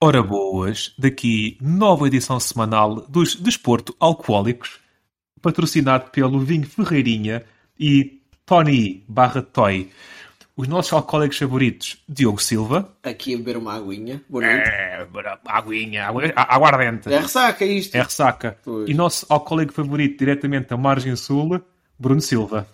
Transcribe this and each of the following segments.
Ora boas, daqui nova edição semanal dos Desporto Alcoólicos, patrocinado pelo Vinho Ferreirinha e Tony barra Toy. Os nossos alcoólicos favoritos, Diogo Silva. Aqui a beber uma aguinha. Boa noite. É, aguinha, agu- aguardente. É ressaca isto. É ressaca. Pois. E nosso alcoólico favorito, diretamente da Margem Sul, Bruno Silva.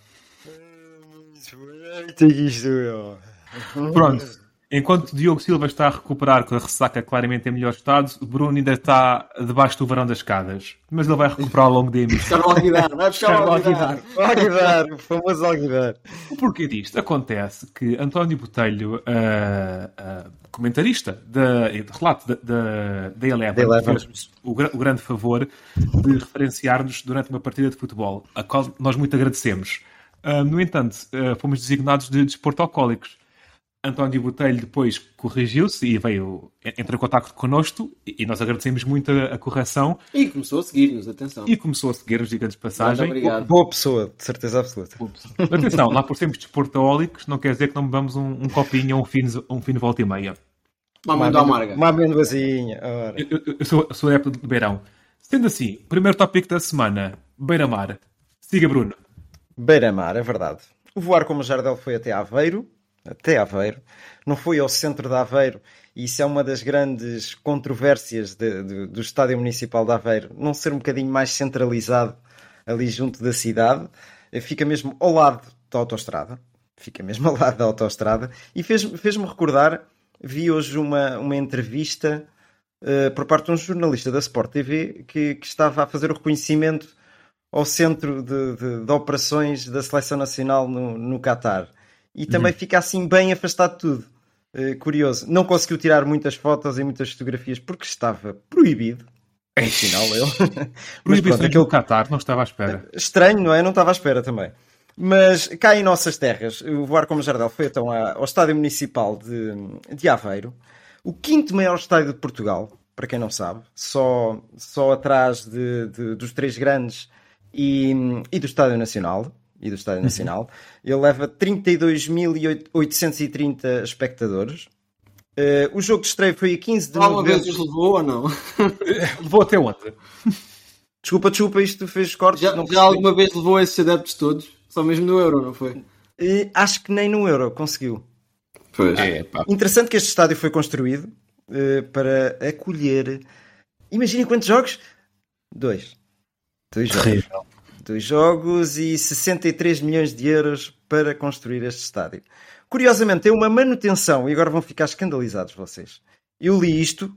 Pronto. Enquanto Diogo Silva está a recuperar com a ressaca claramente em melhor estado, Bruno ainda está debaixo do varão das escadas. Mas ele vai recuperar ao longo da emissão. Buscar o alguidar. Vai buscar o alguidar. Alguidar, o famoso alguidar. O porquê disto? Acontece que António Botelho, ah, ah, comentarista da, de relato da, da, da Eleven, Eleven. fez-nos o, o grande favor de referenciar-nos durante uma partida de futebol, a qual nós muito agradecemos. Ah, no entanto, fomos designados de desporto alcoólicos. António Botelho depois corrigiu-se e veio, entrou em contato connosco e nós agradecemos muito a, a correção E começou a seguir-nos, atenção. e começou a seguir-nos, diga-nos de Muito passagem. obrigado. Boa pessoa, de certeza absoluta. Atenção, lá por sermos desportaólicos, não quer dizer que não bebamos um, um copinho ou um fino, um fino volta e meia. Uma amêndoa amarga. Uma amendoazinha. Ora. Eu, eu- eu sou, sou época de Beirão. Sendo assim, primeiro tópico da semana, Beira-Mar. Siga, Bruno. Beira-mar, é verdade. O voar como Jardel foi até Aveiro, até Aveiro, não foi ao centro de Aveiro, e isso é uma das grandes controvérsias de- de- do Estádio Municipal de Aveiro, não ser um bocadinho mais centralizado ali junto da cidade, Eh, fica mesmo ao lado da autoestrada, fica mesmo ao lado da autoestrada, e fez- fez-me recordar, vi hoje uma, uma entrevista eh, por parte de um jornalista da Sport TV que, que estava a fazer o reconhecimento ao centro de, de- de operações da seleção nacional no, no Qatar e também fica assim bem afastado de tudo. Eh, curioso, não conseguiu tirar muitas fotos e muitas fotografias porque estava proibido. Ele. Mas Proibições pronto, aquele Qatar, não estava à espera. estranho, não é? Não estava à espera também. Mas cá em nossas terras, o Voar como Jardel foi então ao Estádio Municipal de, de Aveiro, o quinto maior estádio de Portugal, para quem não sabe, só, só atrás de, de- dos três grandes e, e do Estádio Nacional. E do Estádio Nacional, ele leva 32.830 espectadores. Eh, o jogo de estreia foi a 15 de Alguma vez novembro. os levou ou não? Levou até onde? Desculpa, desculpa, isto fez cortes. Já, já alguma vez levou esses adeptos todos? Só mesmo no Euro, não foi? Eh, acho que nem no Euro conseguiu. Pois. É, pá. Interessante que este estádio foi construído eh, para acolher. Imaginem quantos jogos? Dois. Dois jogos. Terrível. Dois jogos e 63 milhões de euros para construir este estádio. Curiosamente, tem uma manutenção, e agora vão ficar escandalizados vocês. Eu li isto,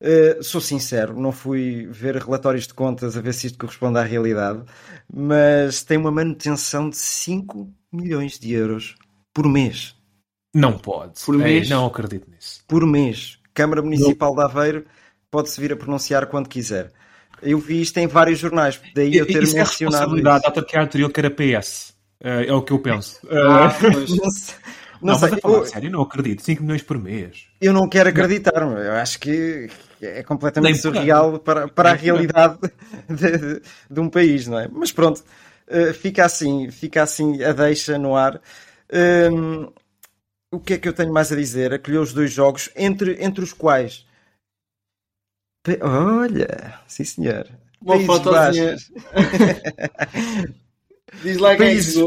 eh, sou sincero, não fui ver relatórios de contas a ver se isto corresponde à realidade, mas tem uma manutenção de 5 milhões de euros por mês. Não pode. Por mês? não acredito nisso. por mês. Câmara Municipal de Aveiro pode-se vir a pronunciar quando quiser. Eu vi isto em vários jornais, daí eu ter Isso é mencionado responsabilidade da autarquia anterior que era PS. Eh, é o que eu penso. Eh, Ah, pois. Não sei, não, não sei, mas a falar eu, sério, não acredito. 5 milhões por mês. eu não quero acreditar, meu. eu acho que é completamente Nem surreal para, para a Nem realidade de, de- de um país, não é? Mas pronto, eh, fica assim, fica assim a deixa no ar. Hum, o que é que eu tenho mais a dizer? Acolheu os dois jogos, entre, entre os quais. Olha, sim senhor. Uma Países fotozinha. Baixos. Diz lá quem é Países-.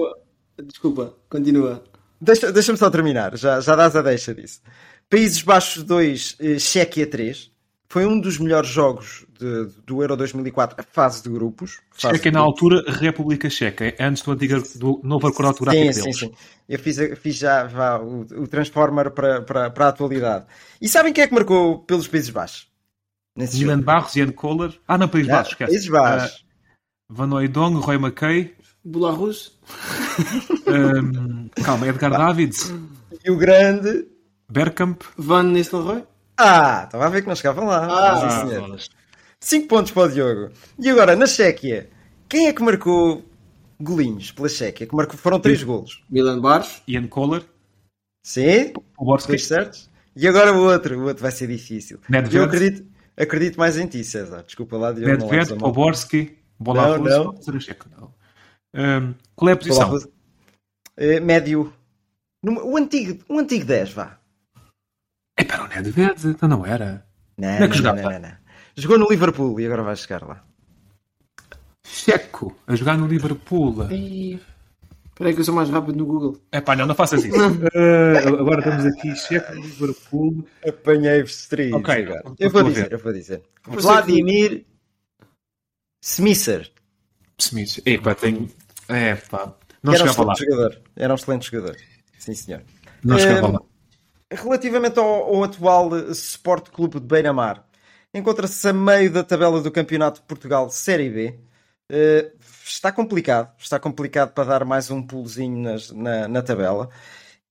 Desculpa, continua. Deixa- Deixa-me só terminar, já, já dás a deixa disso. Países Baixos 2, eh, Chequia 3. Foi um dos melhores jogos de- do Euro 2004, a fase de grupos. Fase Checa de na grupos. altura, República Checa, antes do antigo do novo acordo ortográfico Sim, deles. sim, sim. Eu fiz, fiz já vá, o, o Transformer para, para, para a atualidade. E sabem quem é que marcou pelos Países Baixos? Nesse Milan jogo? Barros, Ian Kohler. Ah, não, País Ah, Baixos, esquece. Países Baixos. Ah, Van Hooydonk, Roy McKay. Belarus. Ahm, calma, Edgar Davids, E o grande. Bergkamp. Van Nistelrooy. Ah, estava a ver que não chegava lá. Ah, Sim, senhor. 5 pontos para o Diogo. E agora, na Chequia, quem é que marcou golinhos pela Chequia? Que marcou, foram 3 golos. Milan Bares. Ian Kohler, Sim, Poborski, dois certos. E agora o outro, o outro vai ser difícil. Nedved. Eu acredito, acredito mais em ti, César. Desculpa lá, não a mal. Poborski, Bolarus, Não, não. Não. Ahm, qual é a posição? Eh, médio. O antigo, o antigo 10, vá. É para o Nedved, então não era. Não, é que não, não, jogava? não, não. Jogou no Liverpool e agora vai chegar lá. Checo, a jogar no Liverpool. Espera aí que eu sou mais rápido no Google. É pá, não, não faças isso. Ah, agora estamos aqui, Checo, Liverpool. Apanhei-vos distraídos. Ok, estou Eu vou ver. dizer, eu vou dizer. Vladimir Smisser. Smith. É pá, tenho. É pá, não que era um chegava lá. jogador. Era um excelente jogador. Sim, senhor. Não chegava Eh, lá. Relativamente ao, ao atual Sport Clube de Beira-Mar, encontra-se a meio da tabela do Campeonato de Portugal Série B. Eh, está complicado, está complicado para dar mais um pulozinho nas- na, na tabela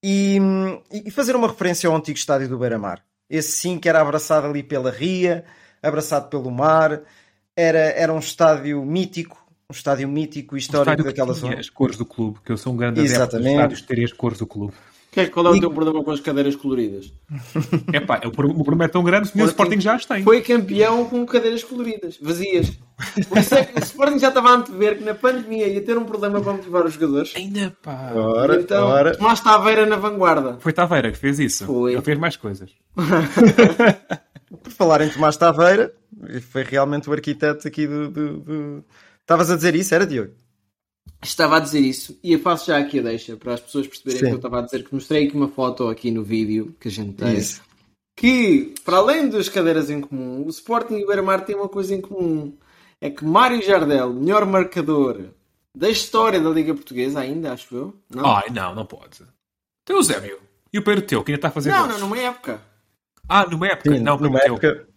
e, hum, e fazer uma referência ao antigo estádio do Beira-Mar. Esse sim que era abraçado ali pela ria, abraçado pelo mar, era, era um estádio mítico, um estádio mítico e histórico estádio que daquela zona. as cores do clube, que eu sou um grande adepto dos Exatamente. estádios terem as cores do clube. Que- Qual é o teu problema com as cadeiras coloridas? É pá, o pro- o problema é tão grande que o Sporting já as tem. Foi campeão com cadeiras coloridas, vazias. Por isso é que o Sporting já estava a antever que na pandemia ia ter um problema para motivar os jogadores. Ainda pá. Ora, então, ora. Tomás Taveira na vanguarda. Foi Taveira que fez isso. Foi. Ele fez mais coisas. Por falar em Tomás Taveira, foi realmente o arquiteto aqui do. do- do- Estavas a dizer isso, era Diogo? Estava a dizer isso e eu faço já aqui a deixa para as pessoas perceberem Sim. que eu estava a dizer que mostrei aqui uma foto aqui no vídeo que a gente tem. Isso. Que, para além das cadeiras em comum, o Sporting e o Beira-Mar têm uma coisa em comum. É que Mário Jardel, melhor marcador da história da Liga Portuguesa, ainda, acho eu. Não, Ai, não, não pode. Tem o Eusébio. E o Pedro Teu, que ainda está a fazer não, gols. não, numa época. Ah, numa época. Sim, não, numa Pedro Teu. época.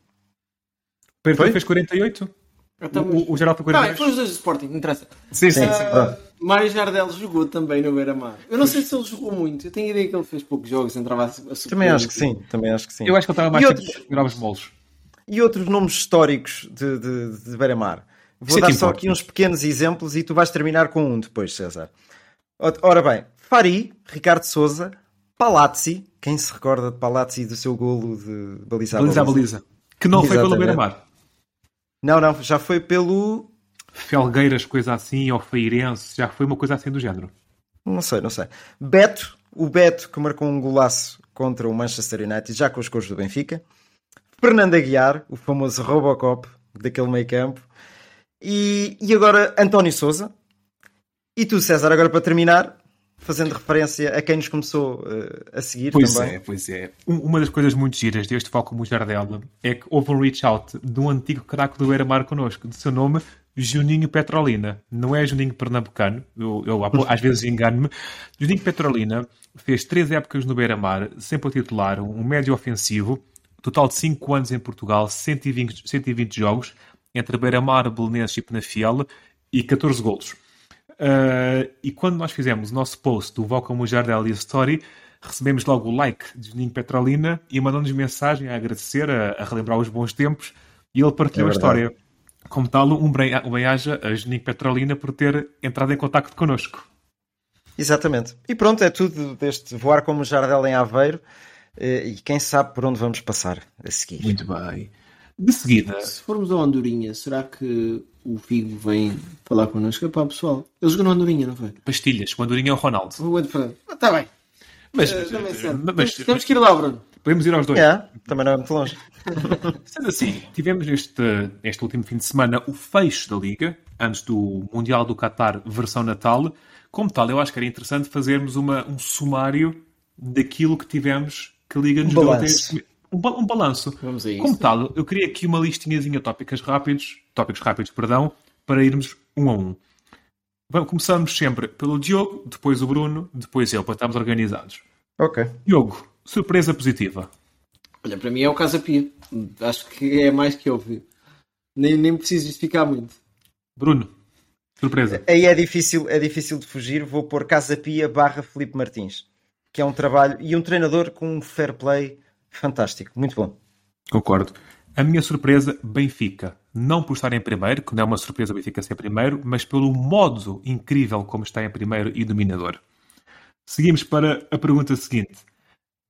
Pedro Foi? Teu fez 48. Então, O, o geral foi Não, 48. foram os dois do Sporting, não interessa. Sim, sim, Sim, sim. pronto. Mário Jardel jogou também no Beira-Mar. Eu não sei se ele jogou muito. Eu tenho a ideia que ele fez poucos jogos, entrava a, a Também acho que sim, também acho que sim. Eu acho que ele estava mais tempo outros- a segurar os molos. E outros nomes históricos de, de, de Beira-Mar. Vou Isso é dar só importa. aqui uns pequenos exemplos e tu vais terminar com um depois, César. Ora bem, Fari, Ricardo Souza, Palazzi, quem se recorda de Palazzi e do seu golo de baliza a Baliza baliza? baliza. Que não foi pelo Exatamente. Beira-Mar. Não, não, já foi pelo. Felgueiras, coisa assim, ou Feirense, já foi uma coisa assim do género. Não sei, não sei. Beto, o Beto que marcou um golaço contra o Manchester United, já com as cores do Benfica. Fernando Aguiar, o famoso Robocop daquele meio campo. E, e agora António Souza. E tu, César, agora para terminar, fazendo referência a quem nos começou eh, a seguir Pois também. é, pois é. Um- Uma das coisas muito giras deste Foco Jardel é que houve um reach out de um antigo craque do Beira-Mar connosco, de seu nome Juninho Petrolina. Não é Juninho Pernambucano, eu, eu às vezes engano-me. Juninho Petrolina fez três épocas no Beira-Mar, sempre a titular, um médio ofensivo, total de 5 anos em Portugal, 120, 120 jogos, entre Beira-Mar, Belenenses e Penafiel, e 14 golos. Uh, e quando nós fizemos o nosso post do Voca Mujardel e a Story, recebemos logo o like de Juninho Petrolina e mandou-nos mensagem a agradecer, a, a relembrar os bons tempos, e ele partilhou É a história. Como tal, um bem- bem-aja a Juninho Petrolina por ter entrado em contacto connosco. Exatamente. E pronto, é tudo deste voar como Jardel em Aveiro. eh, E quem sabe por onde vamos passar a seguir. Muito bem. De seguida, Se formos ao Andorinha, será que o Figo vem falar connosco? Epá, pessoal, ele jogou no Andorinha, não foi? pastilhas, a Andorinha é o Ronaldo. O Fernando. Ah, Está bem. Mas, também é certo. mas- Temos- que ir lá, Bruno. podemos ir aos dois. É, também não é muito longe. Sendo assim, tivemos este, este último fim de semana o fecho da Liga, antes do Mundial do Qatar versão Natal. Como tal, eu acho que era interessante fazermos uma, um sumário daquilo que tivemos que a Liga nos Um deu até este- um, ba- um balanço. Vamos a isso. Como tal, eu queria aqui uma listinhazinha de tópicos rápidos, tópicos rápidos, perdão, para irmos um a um. Vamos, começamos sempre pelo Diogo, depois o Bruno, depois eu, para estarmos organizados. Ok. Diogo, surpresa positiva. Olha, para mim é o Casa Pia. Acho que é mais que óbvio. Nem, nem preciso justificar muito. Bruno, Surpresa. Aí é difícil, é difícil de fugir. Vou pôr Casa Pia barra Felipe Martins, que é um trabalho e um treinador com um fair play fantástico. Muito bom. Concordo. A minha surpresa, Benfica. Não por estar em primeiro, que não é uma surpresa o Benfica ser primeiro, mas pelo modo incrível como está em primeiro e dominador. Seguimos para a pergunta seguinte.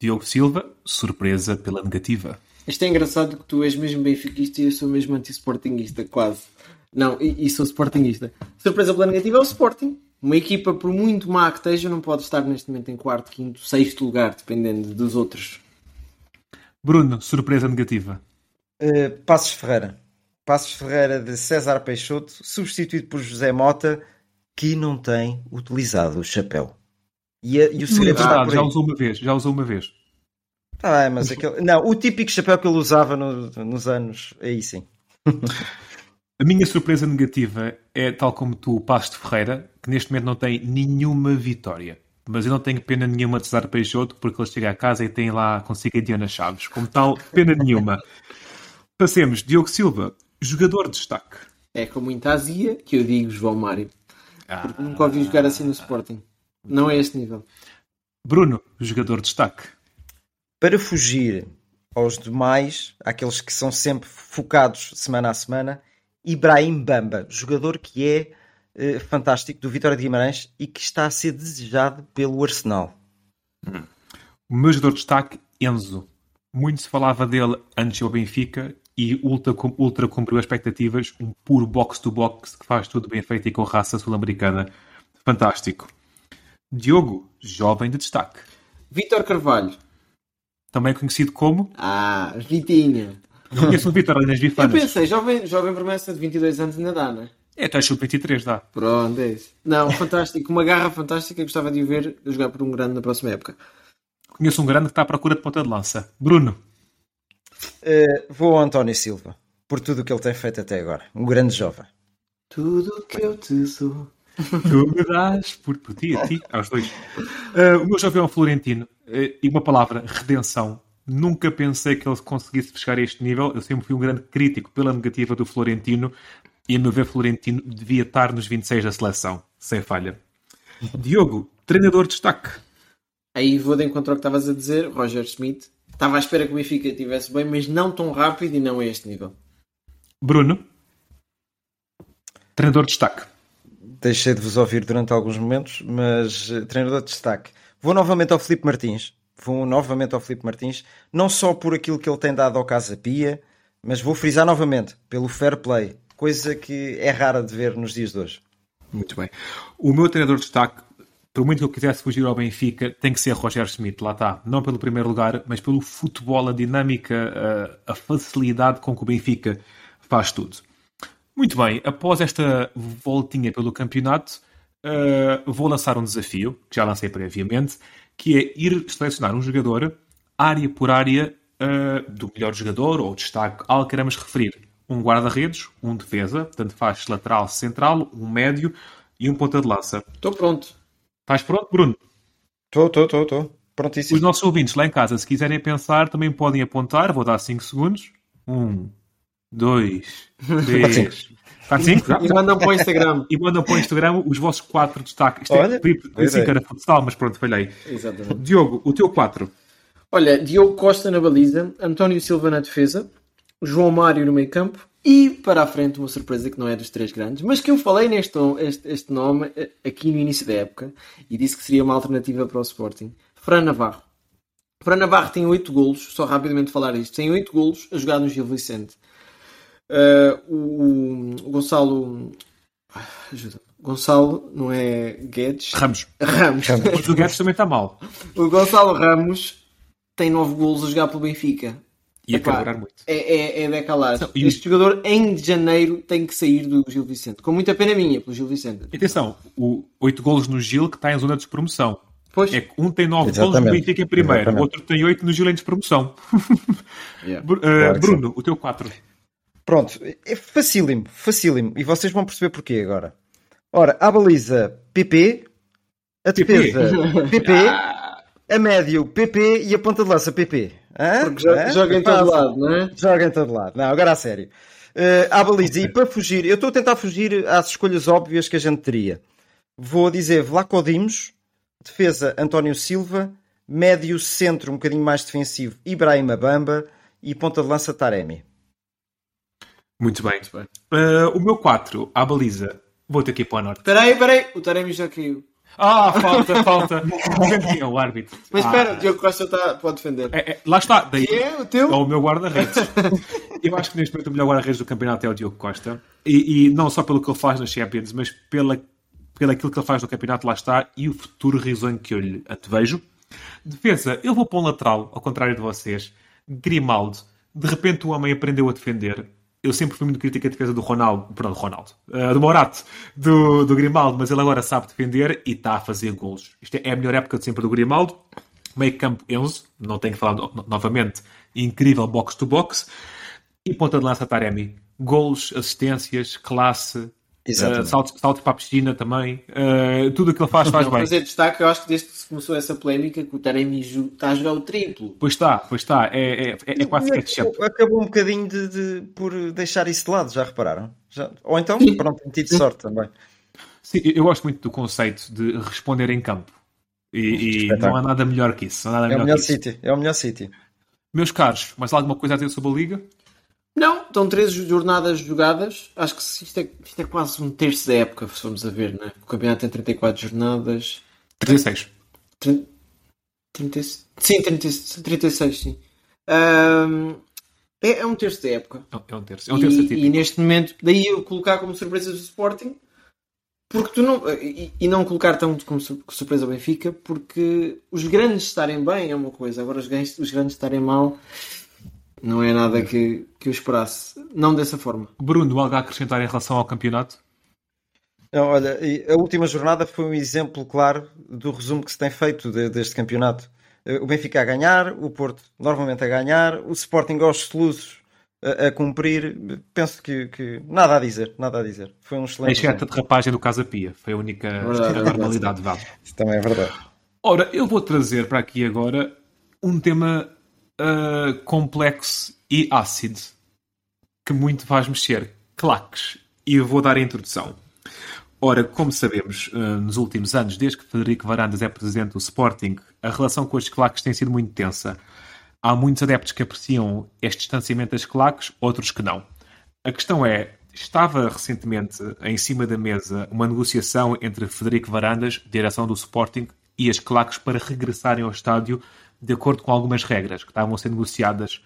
Diogo Silva, surpresa pela negativa. Isto é engraçado que tu és mesmo benfiquista e eu sou mesmo anti-sportinguista, quase. Não, e, e sou sportinguista. Surpresa pela negativa é o Sporting. Uma equipa, por muito má que esteja, não pode estar neste momento em quarto, quinto, sexto lugar, dependendo dos outros. Bruno, surpresa negativa. Uh, Passos Ferreira. Passos Ferreira de César Peixoto, substituído por José Mota, que não tem utilizado o chapéu. E, a, e o segredo ah, está por já aí. usou uma vez, já usou uma vez. Tá bem, mas aquele... Não, o típico chapéu que ele usava no- nos anos, aí sim. A minha surpresa negativa é, tal como tu, o Passo de Ferreira, que neste momento não tem nenhuma vitória. Mas eu não tenho pena nenhuma de César Peixoto, porque ele chega a casa e tem lá consigo a Diana Chaves. Como tal, pena nenhuma. Passemos, Diogo Silva, jogador de destaque. É com muita azia que eu digo João Mário. Porque nunca ouvi jogar assim no Sporting. Não é este nível. Bruno, jogador de destaque. Para fugir aos demais, àqueles que são sempre focados semana a semana, Ibrahim Bamba, jogador que é eh, fantástico do Vitória de Guimarães e que está a ser desejado pelo Arsenal. O meu jogador de destaque, Enzo. Muito se falava dele antes do Benfica e ultra, ultra cumpriu as expectativas. Um puro box-to-box que faz tudo bem feito e com raça sul-americana. Fantástico. Diogo, jovem de destaque. Vítor Carvalho. Também conhecido como. Ah, Vitinha. Não conheço o Vitor nas Eu bifanas. pensei, jovem, jovem promessa de 22 anos ainda dá, não é? É, tu és sub-23, dá. Pronto, é isso. Não, fantástico. Uma garra fantástica. Gostava de o ver jogar por um grande na próxima época. Conheço um grande que está à procura de ponta de lança. Bruno. Eh, vou ao António Silva, por tudo o que ele tem feito até agora. Um grande jovem. Tudo que eu te sou. Tu me dás por, por ti, a ti, aos dois. Ah, o meu jovem é um Florentino. Ah, e uma palavra, redenção. Nunca pensei que ele conseguisse chegar a este nível. Eu sempre fui um grande crítico pela negativa do Florentino. E a meu ver, Florentino devia estar nos 26 da seleção. Sem falha. Diogo, treinador de destaque. Aí vou de encontro ao que estavas a dizer, Roger Smith. Estava à espera que o Benfica estivesse bem, mas não tão rápido e não a este nível. Bruno. Treinador de destaque. Deixei de vos ouvir durante alguns momentos, mas eh, treinador de destaque. Vou novamente ao Filipe Martins. Vou novamente ao Filipe Martins, não só por aquilo que ele tem dado ao Casa Pia, mas vou frisar novamente pelo fair play, coisa que é rara de ver nos dias de hoje. Muito bem. O meu treinador de destaque, por muito que eu quisesse fugir ao Benfica, tem que ser Roger Smith, lá está. Não pelo primeiro lugar, mas pelo futebol, a dinâmica, a, a facilidade com que o Benfica faz tudo. Muito bem, após esta voltinha pelo campeonato, uh, vou lançar um desafio, que já lancei previamente, que é ir selecionar um jogador, área por área, uh, do melhor jogador ou destaque, algo que queremos referir. Um guarda-redes, um defesa, portanto faz lateral central, um médio e um ponta de lança. Estou pronto. Estás pronto, Bruno? Estou, estou, estou, estou. Prontíssimo. Os nossos ouvintes lá em casa, se quiserem pensar, também podem apontar. Vou dar 5 segundos. 1, 2, 3. Está 5? E mandam para o Instagram. E mandam para o Instagram os vossos 4 destaques. Isto Olha, é assim ideia. que era futsal, mas pronto, falhei. Exatamente. Diogo, o teu 4. Olha, Diogo Costa na baliza, António Silva na defesa, João Mário no meio campo e para a frente uma surpresa que não é dos três grandes, mas que eu falei neste este, este nome eh, aqui no início da época e disse que seria uma alternativa para o Sporting. Fran Navarro. Fran Navarro tem 8 golos, só rapidamente falar isto, tem 8 golos a jogar no Gil Vicente. Uh, o, o Gonçalo ah, ajuda. Gonçalo não é Guedes Ramos. Ramos. Mas o Guedes também está mal. O Gonçalo Ramos tem 9 golos a jogar pelo Benfica. E a Epá, carburar muito. É, é, é decalar. Então, e- Este jogador em janeiro tem que sair do Gil Vicente. Com muita pena minha pelo Gil Vicente. Atenção, o 8 golos no Gil que está em zona de despromoção. Pois, É que um tem 9 golos no. Benfica em primeiro, Exatamente. o outro tem 8 no Gil em despromoção. Yeah. Uh, Claro Bruno, o teu 4. Pronto, é facílimo, facílimo. E vocês vão perceber porquê agora. Ora, a baliza PP, a defesa PP, a médio PP e a ponta de lança PP. Hã? porque jo- Hã? joga em todo lado, não é? Joga em todo lado. Não, agora a sério. Uh, à baliza, e para fugir, eu estou a tentar fugir às escolhas óbvias que a gente teria. Vou dizer Vlaco Dimos, defesa António Silva, médio centro um bocadinho mais defensivo Ibrahim Bamba e ponta de lança Taremi. Muito bem. Muito bem. Uh, o meu 4, à baliza, vou ter que ir para o norte. Espera aí, espera aí, o Taremi já caiu. Ah, falta, falta. É o árbitro? Mas espera, ah. o Diogo Costa tá, pode defender. É, é, lá está. Daí, que é o teu? É o meu guarda-redes. Eu acho que neste momento o melhor guarda-redes do campeonato é o Diogo Costa. E, e, não só pelo que ele faz nas Champions, mas pela, pelo aquilo que ele faz no campeonato, lá está, e o futuro risonho que eu lhe vejo. Defesa, eu vou para um lateral, ao contrário de vocês. Grimaldo. De repente o homem aprendeu a defender eu sempre fui muito crítico à defesa do Ronaldo, perdão, do Ronaldo, uh, do Morato, do, do Grimaldo, mas ele agora sabe defender e está a fazer golos. Isto é, a melhor época de sempre do Grimaldo. Meio campo Enzo, não tenho que falar no, novamente, incrível box-to-box. E ponta de lança Taremi. Golos, assistências, classe, Uh, saltos, saltos para a piscina também. Uh, tudo o que ele faz, faz não, bem. Mas é destaque, eu acho que desde que começou essa polémica, que o Taremi está a jogar o triplo. Pois está, pois está. É, é, é quase ketchup. Acabou um bocadinho de, de, por deixar isso de lado, já repararam? Já... Ou então, Sim. pronto, tem tido sorte também. Sim, eu gosto muito do conceito de responder em campo. E, e não há nada melhor que isso. é, o melhor City, é o melhor City. Meus caros, mais alguma coisa a dizer sobre a Liga? Não, estão 13 jornadas jogadas. Acho que isto é, isto é quase um terço da época, se formos a ver, né? O campeonato tem 34 jornadas. 36. 30, 30, sim, 30, 36, sim. Um, é, é, um terço da época. É um terço. É um terço e, e, neste momento, daí eu colocar como surpresa do Sporting, porque tu não, e, e não colocar tão como surpresa o Benfica, porque os grandes estarem bem é uma coisa, agora os grandes, os grandes estarem mal não é nada que, que eu esperasse. Não dessa forma. Bruno, algo a acrescentar em relação ao campeonato? Não, olha, a última jornada foi um exemplo claro do resumo que se tem feito de, deste campeonato. O Benfica a ganhar, o Porto normalmente a ganhar, o Sporting aos soluços a, a, cumprir. Penso que, que, nada a dizer, nada a dizer. Foi um excelente. A exceto de rapagem do Casa Pia, foi a única verdade, normalidade. É Isso também é verdade. Ora, eu vou trazer para aqui agora um tema uh, complexo e ácido que muito faz mexer. Claques. E eu vou dar a introdução. Ora, como sabemos, uh, nos últimos anos, desde que Federico Varandas é presidente do Sporting, a relação com as claques tem sido muito tensa. Há muitos adeptos que apreciam este distanciamento das claques, outros que não. A questão é, estava recentemente em cima da mesa uma negociação entre Federico Varandas, direção do Sporting, e as claques para regressarem ao estádio de acordo com algumas regras que estavam a ser negociadas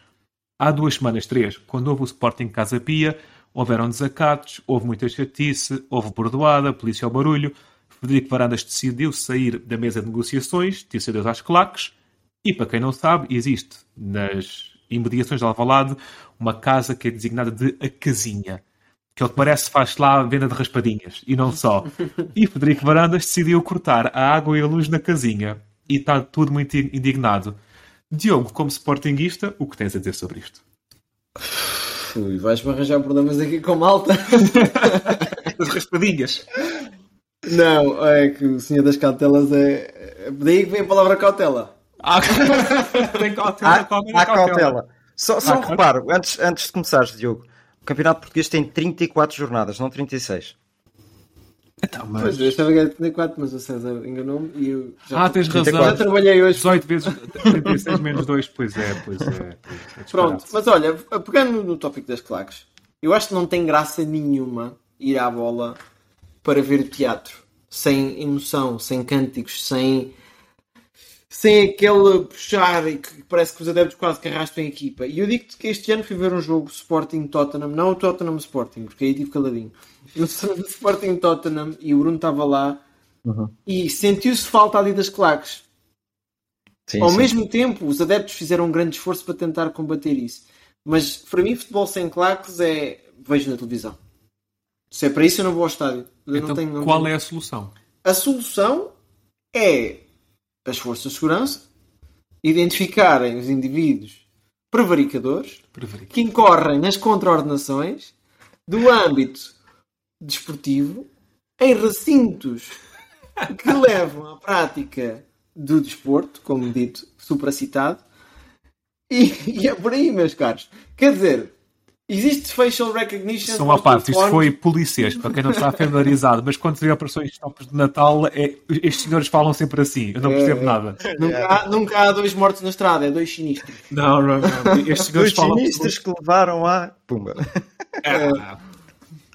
há duas semanas, três, quando houve o Sporting Casa Pia, houveram desacatos, houve muita chatice, houve bordoada, polícia ao barulho. Frederico Varandas decidiu sair da mesa de negociações, disse adeus às claques, e para quem não sabe, existe nas imediações de Alvalade uma casa que é designada de a casinha, que ele parece faz lá venda de raspadinhas, e não só. E Frederico Varandas decidiu cortar a água e a luz na casinha e está tudo muito indignado. Diogo, como sportinguista, o que tens a dizer sobre isto? Ui, vais-me arranjar problemas aqui com malta. As raspadinhas. Não, é que o senhor das cautelas é. é daí que vem a palavra cautela. Ah, cautela, há, há cautela. Só, só ah, um reparo, antes, antes de começares, Diogo. O Campeonato Português tem 34 jornadas, não 36. Então, mas... Pois, eu estava a 34, mas o César enganou-me e eu já, ah, tens razão. já trabalhei hoje. 18 vezes 36 menos 2, pois é, pois é. é Pronto, mas olha, pegando no tópico das claques, eu acho que não tem graça nenhuma ir à bola para ver teatro sem emoção, sem cânticos, sem sem aquele puxar e que parece que os adeptos quase que arrastam a equipa. E eu digo-te que este ano fui ver um jogo Sporting-Tottenham, não o Tottenham-Sporting, porque aí tive caladinho. No Sporting-Tottenham e o Bruno estava lá uhum. e sentiu-se falta ali das claques. Sim, Ao sim. mesmo tempo, os adeptos fizeram um grande esforço para tentar combater isso. Mas para mim, futebol sem claques é. vejo na televisão. Se é para isso, eu não vou ao estádio. Eu então, não tenho, não qual tenho... é a solução? A solução é as forças de segurança identificarem os indivíduos prevaricadores Prevarica. que incorrem nas contraordenações do âmbito desportivo em recintos que levam à prática do desporto, como dito, supracitado, e, e é por aí, meus caros. Quer dizer, Existe facial recognition. São à parte, isto foi polícias, para quem não está familiarizado, mas quando se vê operações de tops de Natal, é, estes senhores falam sempre assim, eu não percebo É. nada. Nunca, há, nunca há dois mortos na estrada, é dois sinistros. Não, não, não. Estes senhores Dois falam. sinistros que levaram a. Pumba. Ah,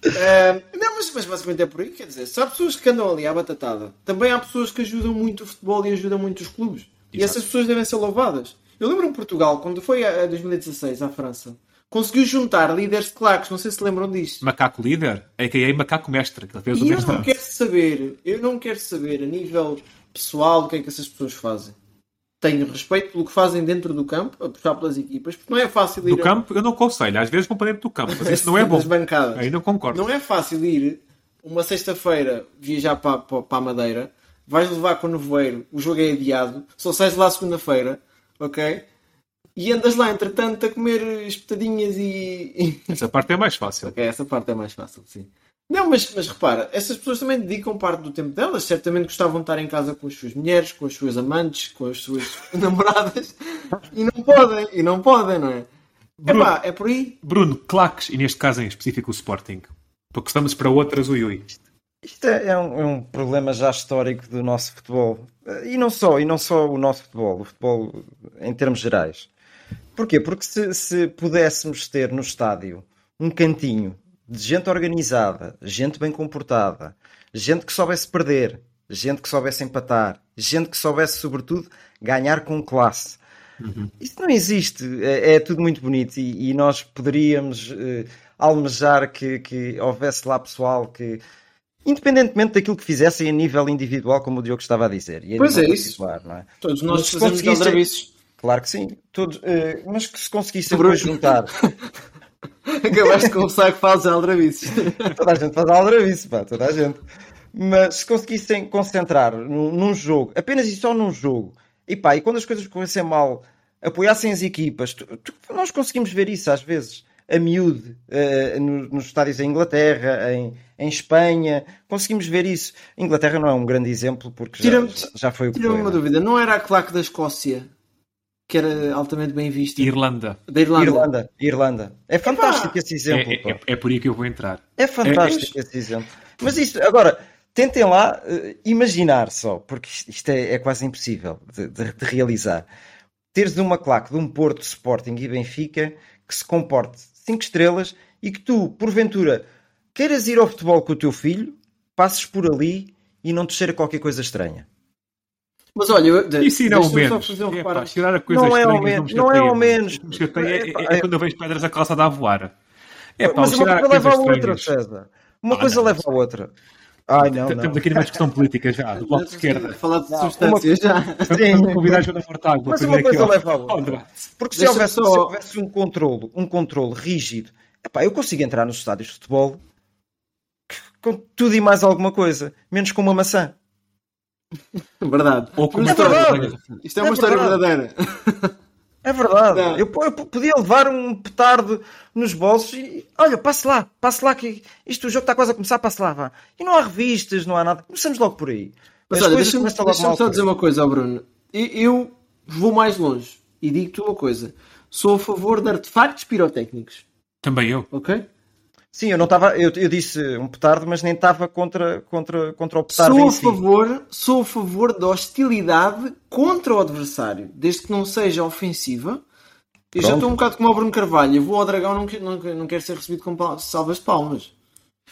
Ah, não, mas, mas basicamente é por aí, quer dizer, se há pessoas que andam ali à batatada, também há pessoas que ajudam muito o futebol e ajudam muito os clubes. E Exato. essas pessoas devem ser louvadas. Eu lembro-me de Portugal, quando foi a a 2016 à França, conseguiu juntar líderes de claques, não sei se lembram disto. Macaco líder, a.k.a. Macaco mestre, que ele fez o E eu mesmo. não quero saber, eu não quero saber a nível pessoal o que é que essas pessoas fazem. Tenho respeito pelo que fazem dentro do campo, a puxar pelas equipas, porque não é fácil ir Do a- campo, eu não aconselho, às vezes vão para dentro do campo, mas isso não é bom. das bancadas. Aí não concordo. Não é fácil ir uma sexta-feira viajar para, para, para a Madeira, vais levar com o nevoeiro, o jogo é adiado, só sais lá segunda-feira, ok? E andas lá, entretanto, a comer espetadinhas e. e- Essa parte é mais fácil. ok, essa parte é mais fácil, sim. Não, mas, mas repara, essas pessoas também dedicam parte do tempo delas. Certamente gostavam de estar em casa com as suas mulheres, com as suas amantes, com as suas namoradas e não podem, e não podem, não é? Epá, é por aí. Bruno, claques, e neste caso em específico o Sporting. Porque estamos para outras, ui ui. Isto é, é um, é um problema já histórico do nosso futebol. E não só, e não só o nosso futebol, o futebol em termos gerais. Porquê? Porque se, se pudéssemos ter no estádio um cantinho de gente organizada, gente bem comportada, gente que soubesse perder, gente que soubesse empatar, gente que soubesse, sobretudo, ganhar com classe. Isso não existe, é, é tudo muito bonito e, e nós poderíamos eh, almejar que, que houvesse lá pessoal que, independentemente daquilo que fizessem a nível individual, como o Diogo estava a dizer, e Pois é isso. particular, não é? Todos nós Mas fazemos conseguissem-. Claro que sim, todos, eh, mas que se conseguissem juntar. Acabaste de confessar que fazes aldrabices. toda a gente faz aldrabice, pá, toda a gente. Mas se conseguissem concentrar num, num jogo, apenas e só num jogo, e pá, e quando as coisas corressem mal, apoiassem as equipas, tu- tu- nós conseguimos ver isso às vezes, a miúde, eh, no- nos estádios em Inglaterra, em, em Espanha, conseguimos ver isso. A Inglaterra não é um grande exemplo, porque já, já foi o que Tira-me uma dúvida, não era a claque da Escócia que era altamente bem vista? Irlanda. Da Irlanda. Irlanda, Irlanda. É fantástico esse exemplo. É, é, é por aí que eu vou entrar. É fantástico esse exemplo. Mas isto, agora, tentem lá eh, imaginar só, porque isto, é, é quase impossível de, de- de realizar. Teres uma claque de um Porto, Sporting e Benfica que se comporte 5 estrelas e que tu, porventura, queiras ir ao futebol com o teu filho, passes por ali e não te cheira qualquer coisa estranha. Mas olha, eu, Isso só menos. fazer um É, pá, tirar a coisa Não é ao menos, me não é ao menos. O é, É, é é- quando eu vejo pedras a calçada a voar. É pá, Mas uma coisa leva a outra. César. Uma Ah, coisa não. leva a outra. Ai, não, não. Estamos aqui numa discussão política já, do bloco de esquerda. Falar de Não, substâncias já. Sim. Convidar a Joana Mortágua Mas uma coisa leva a outra. Porque se houvesse, só- se houvesse um controle, um controle rígido, epá, eu consigo entrar nos estádios de futebol com tudo e mais alguma coisa, menos com uma maçã. Verdade. Ou história- verdade. Isto é uma É história verdade. verdadeira. É verdade. Não. Eu, eu podia levar um petardo nos bolsos e olha, passe lá, passe lá que isto o jogo está quase a começar, passe lá, vá. E não há revistas, não há nada. Começamos logo por aí. Mas As olha, deixa-me deixa só por dizer aí. uma coisa ao Bruno. Eu, eu vou mais longe e digo-te uma coisa. Sou a favor de artefactos pirotécnicos. Também eu. Ok? Sim, eu não estava, eu, eu disse um petardo, mas nem estava contra, contra, contra o petardo Sou em a, si. favor, sou a favor da hostilidade contra o adversário, desde que não seja ofensiva. Eu já Pronto. estou um bocado como o Bruno Carvalho. Eu vou ao Dragão, não, quero- não, não quero ser recebido com pal- salvas de palmas.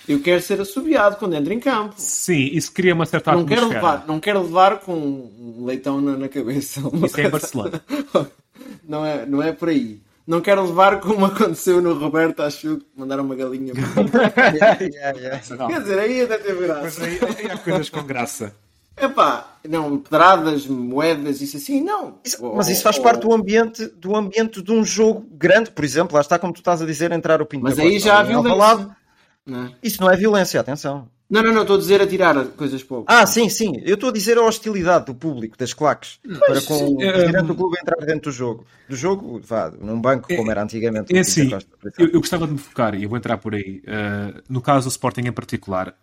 Eu quero ser assobiado quando entro em campo. Sim, isso cria uma certa Não quero, levar, não quero levar com um leitão na, na cabeça. Isso é em Barcelona. não, é, não é por aí. Não quero levar como aconteceu no Roberto, acho que mandaram uma galinha. Yeah, yeah. Não. Quer dizer, aí até teve graça. Mas aí, aí há coisas com graça. Epá, não, pedradas, moedas, isso assim, não. Isso- mas isso faz parte do ambiente, do ambiente de um jogo grande, por exemplo, lá está como tu estás a dizer, entrar o Pinto Mas aí já há Alvalade. violência. Não, é? Isso não é violência, atenção. Não, não, não, estou a dizer a tirar coisas pouco. Ah, sim, sim. Eu estou a dizer a hostilidade do público, das claques, para com sim. o presidente do clube entrar dentro do jogo. Do jogo, vá, num banco, como era antigamente. o É assim, eu, eu gostava de me focar, e eu vou entrar por aí. Uh, no caso do Sporting em particular,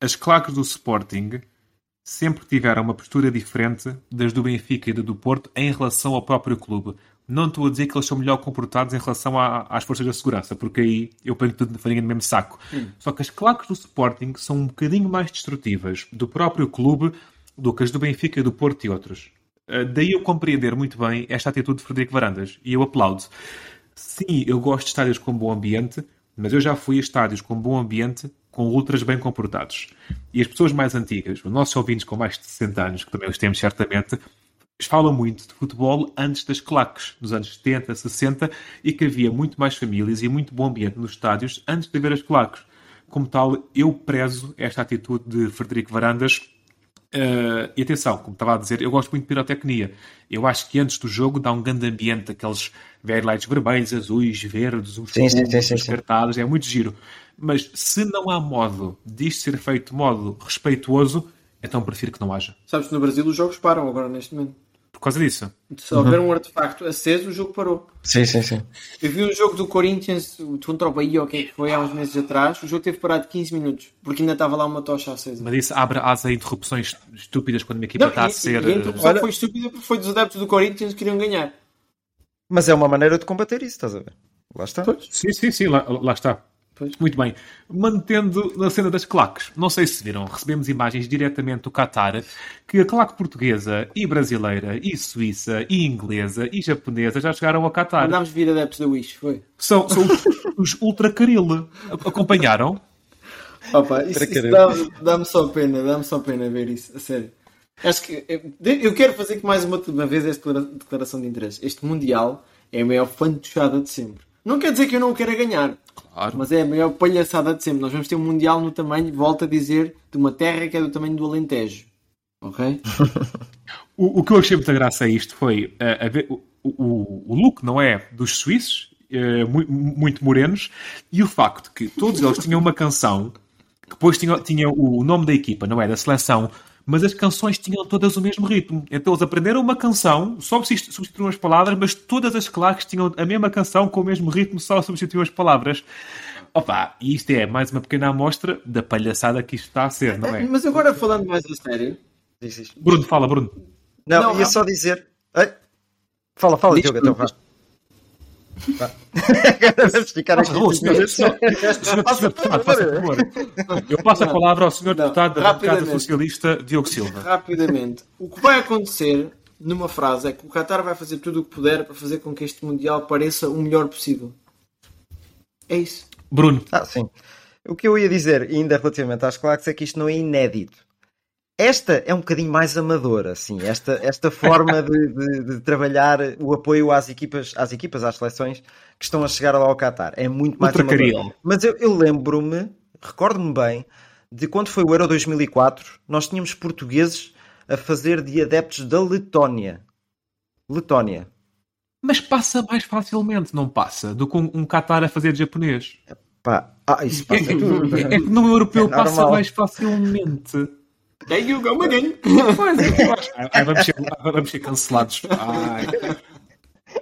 as claques do Sporting sempre tiveram uma postura diferente das do Benfica e da do Porto em relação ao próprio clube. Não estou a dizer que eles são melhor comportados em relação à- às forças da segurança, porque aí eu ponho tudo na farinha no mesmo saco. Só que as claques do Sporting são um bocadinho mais destrutivas do próprio clube do que as do Benfica, do Porto e outros. Uh, daí eu compreender muito bem esta atitude de Frederico Varandas e eu aplaudo. Sim, eu gosto de estádios com bom ambiente, mas eu já fui a estádios com bom ambiente com ultras bem comportados. E as pessoas mais antigas, os nossos ouvintes com mais de 60 anos, que também os temos certamente, falam muito de futebol antes das claques, nos anos 70, 60, e que havia muito mais famílias e muito bom ambiente nos estádios antes de haver as claques. Como tal, eu prezo esta atitude de Frederico Varandas. Uh, e atenção, como estava a dizer, eu gosto muito de pirotecnia. Eu acho que antes do jogo dá um grande ambiente, aqueles very lights vermelhos, azuis, verdes, os Sim, sim, sim, sim, os sim. cartazes, é muito giro. Mas se não há modo disto ser feito de modo respeituoso, então prefiro que não haja. Sabes que no Brasil os jogos param agora neste momento. Por causa disso. Se houver um artefacto aceso, o jogo parou. Sim, sim, sim. Eu vi um jogo do Corinthians contra o Bahia, quem é que foi há uns meses atrás. O jogo teve parado 15 minutos, porque ainda estava lá uma tocha acesa. Mas isso abre asa a interrupções estúpidas quando uma equipa Não, está a ser. e a interrupção Olha- foi estúpida porque foi dos adeptos do Corinthians que queriam ganhar. Mas é uma maneira de combater isso, estás a ver? Lá está. Sim, sim, sim, lá, lá está. Pois. Muito bem. Mantendo na cena das claques, não sei se viram, recebemos imagens diretamente do Qatar que a claque portuguesa e brasileira e suíça e inglesa e japonesa já chegaram ao Qatar. Mandámos vir adeptos da Wish, foi. São, são os, os Ultra Caril. Acompanharam? Opa, isso, isso dá-me dá-me só pena, dá-me só pena ver isso, a sério. Acho que eu, eu quero fazer que mais uma, uma vez esta declara- declaração de interesse. Este Mundial é a maior fantochada de sempre. Não quer dizer que eu não o queira ganhar, Claro. mas é a maior palhaçada de sempre. Nós vamos ter um Mundial no tamanho, volto a dizer, de uma terra que é do tamanho do Alentejo. Ok? O, o que eu achei muita graça a isto foi eh, a ver- o, o, o look, não é? Dos suíços, eh, mu- muito morenos, e o facto que todos eles tinham uma canção que depois tinha, tinha o nome da equipa, não é? Da seleção, mas as canções tinham todas o mesmo ritmo. Então eles aprenderam uma canção, só substitu- substituíram as palavras, mas todas as claques tinham a mesma canção com o mesmo ritmo, só substituíam as palavras. Opa, e isto é mais uma pequena amostra da palhaçada que isto está a ser, não é? Mas agora falando mais a sério. Bruno, fala, Bruno. Não, Não, ia não. só dizer. Ei, Fala, fala, Diogo, então vá. Vá. Agora vamos ficar aqui. Não, senhor, senhor, senhor deputado, faça favor. Eu passo a palavra ao senhor Não, deputado da bancada socialista, Diogo Silva. rapidamente, o que vai acontecer numa frase é que o Qatar vai fazer tudo o que puder para fazer com que este Mundial pareça o melhor possível. É isso. Bruno, Ah, sim. O que eu ia dizer, ainda relativamente às claques, é que isto não é inédito. Esta é um bocadinho mais amadora, assim, esta, esta forma de, de- de trabalhar o apoio às equipas, às equipas, às seleções que estão a chegar lá ao Qatar. É muito mais amadora. Mas eu, eu lembro-me, recordo-me bem, de quando foi o Euro 2004, nós tínhamos portugueses a fazer de adeptos da Letónia. Letónia. mas passa mais facilmente, não passa, do que um, Qatar a fazer de japonês. Pá, ah, isso É, passa tudo. é- é que no europeu É passa mais facilmente. There you go again. Pois é. Ai, vamos, ser, vamos ser cancelados. Ai.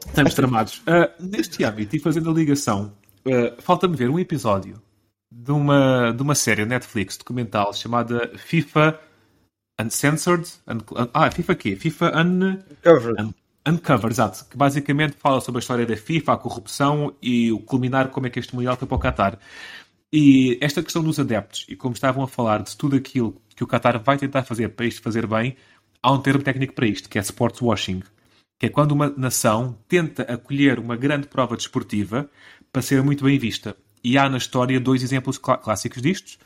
Estamos tramados. Ah, neste âmbito e fazendo a ligação, ah, falta-me ver um episódio de uma, de uma série Netflix documental chamada FIFA Uncensored. Un, ah, FIFA quê? FIFA Un, Covered. Un- Uncover, exato. Que basicamente fala sobre a história da FIFA, a corrupção e o culminar como é que este Mundial foi para o Qatar. E esta questão dos adeptos, e como estavam a falar de tudo aquilo que o Qatar vai tentar fazer para isto fazer bem, há um termo técnico para isto, que é sports washing. Que é quando uma nação tenta acolher uma grande prova desportiva para ser muito bem vista. E há na história dois exemplos clá- clássicos disto.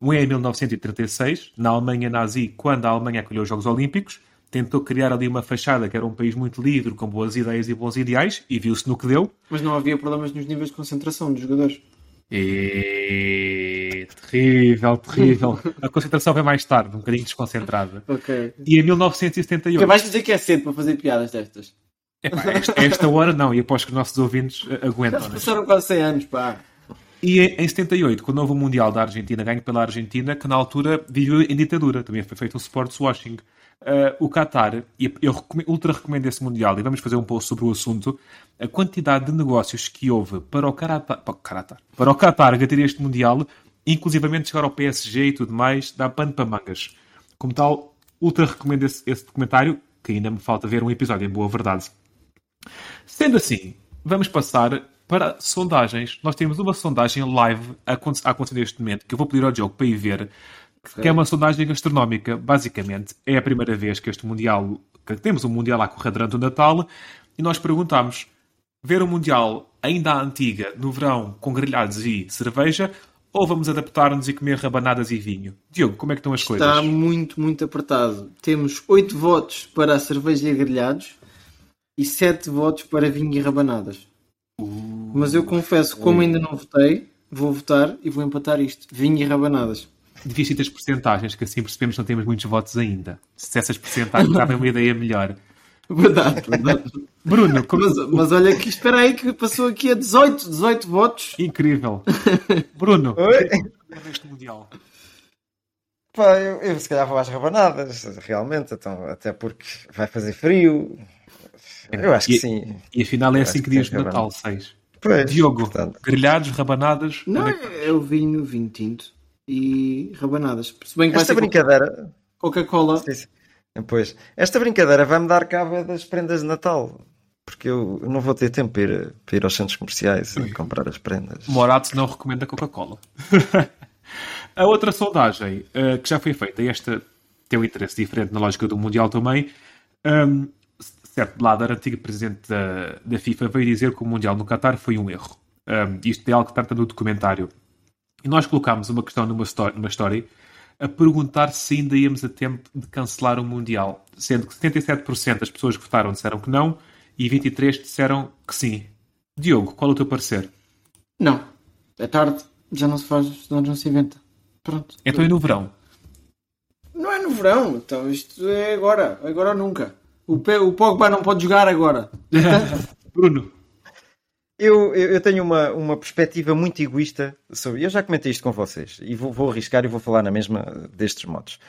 Um é em 1936, na Alemanha nazi, quando a Alemanha acolheu os Jogos Olímpicos, tentou criar ali uma fachada que era um país muito livre, com boas ideias e bons ideais, e viu-se no que deu. Mas não havia problemas nos níveis de concentração dos jogadores. E... Terrível, terrível. A concentração vem mais tarde, um bocadinho desconcentrada. Ok. E em 1978... Porque vais dizer que é cedo para fazer piadas destas. Epá, esta, esta hora não, e aposto que os nossos ouvintes eh, Já aguentam. se né? passaram quase 100 anos, pá. E em em 78, quando houve o Mundial da Argentina, ganho pela Argentina, que na altura viveu em ditadura, também foi feito um sports washing. Uh, o Qatar, e eu recome- ultra recomendo esse Mundial, e vamos fazer um post sobre o assunto, a quantidade de negócios que houve para o Qatar, para o Qatar, garantir este Mundial, inclusivamente chegar ao PSG e tudo mais, dá pano para mangas. Como tal, ultra recomendo esse, esse documentário, que ainda me falta ver um episódio, em boa verdade. Sendo assim, vamos passar para sondagens. Nós temos uma sondagem live a acontecer neste momento, que eu vou pedir ao Diogo para ir ver, que é uma sondagem gastronómica. Basicamente, é a primeira vez que este Mundial, que temos um Mundial a correr durante o Natal, e nós perguntamos, ver o Mundial ainda à antiga, no verão, com grelhados e cerveja, ou vamos adaptar-nos e comer rabanadas e vinho? Diogo, como é que estão as coisas? Está muito, muito apertado. Temos 8 votos para a cerveja e grelhados e 7 votos para vinho e rabanadas. Mas eu confesso, como ainda não votei, vou votar e vou empatar isto. Vinho e rabanadas. Devia ter as porcentagens, que assim percebemos que não temos muitos votos ainda. Se essas porcentagens dava uma ideia melhor. Verdade, verdade. Bruno, como... Mas, mas olha que espera aí que passou aqui a 18, 18 votos. incrível. Bruno, Oi? este Mundial. Pá, eu, eu se calhar vou às rabanadas, realmente, então, até porque vai fazer frio. Eu acho que E- sim. E afinal é Acho 5 que dias de Natal, rabanadas. 6. Pois, Diogo, portanto, grelhados, rabanadas. Não, é que- é o vinho, vinho tinto e rabanadas. Se bem que vai esta ser brincadeira. Coca-Cola. Sim, sim. Pois, esta brincadeira vai-me dar cabo é das prendas de Natal. Porque eu não vou ter tempo para ir, para ir aos centros comerciais e comprar as prendas. Morato não recomenda Coca-Cola. a outra sondagem eh, que já foi feita, e esta tem um interesse diferente na lógica do Mundial também. Um, certo Blatter, antigo presidente da, da FIFA, veio dizer que o Mundial no Qatar foi um erro. Um, isto é algo que trata no documentário. E nós colocámos uma questão numa, sto- numa story a perguntar se ainda íamos a tempo de cancelar o Mundial, sendo que 77% das pessoas que votaram disseram que não e 23% disseram que sim. Diogo, qual é o teu parecer? Não. É tarde. Já não se faz, não, não se inventa. Pronto. Então e no verão? Não é no verão. Então isto é agora. Agora ou nunca. O, Pe- o Pogba não pode jogar agora. Bruno, Eu, eu, tenho uma, uma perspectiva muito egoísta sobre. Eu já comentei isto com vocês e vou, vou arriscar e vou falar na mesma destes modos.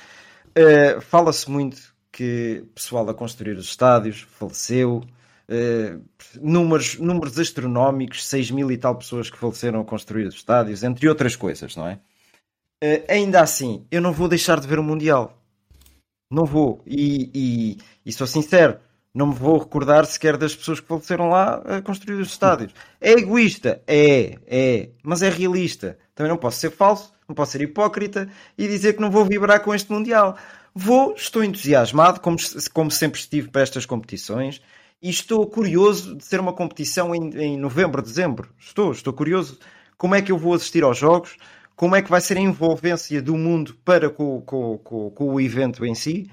Uh, Fala-se muito que pessoal a construir os estádios faleceu, uh, números, números astronómicos, 6 mil e tal pessoas que faleceram a construir os estádios, entre outras coisas, não é? Uh, ainda assim, eu não vou deixar de ver o Mundial. Não vou. E, e, e sou sincero, não me vou recordar sequer das pessoas que faleceram lá a construir os estádios. É egoísta? É, é. Mas é realista. Também não posso ser falso, não posso ser hipócrita e dizer que não vou vibrar com este Mundial. Vou, estou entusiasmado, como, como sempre estive para estas competições, e estou curioso de ser uma competição em, em novembro, dezembro. Estou, estou curioso. Como é que eu vou assistir aos jogos? Como é que vai ser a envolvência do mundo para com, com, com, com o evento em si?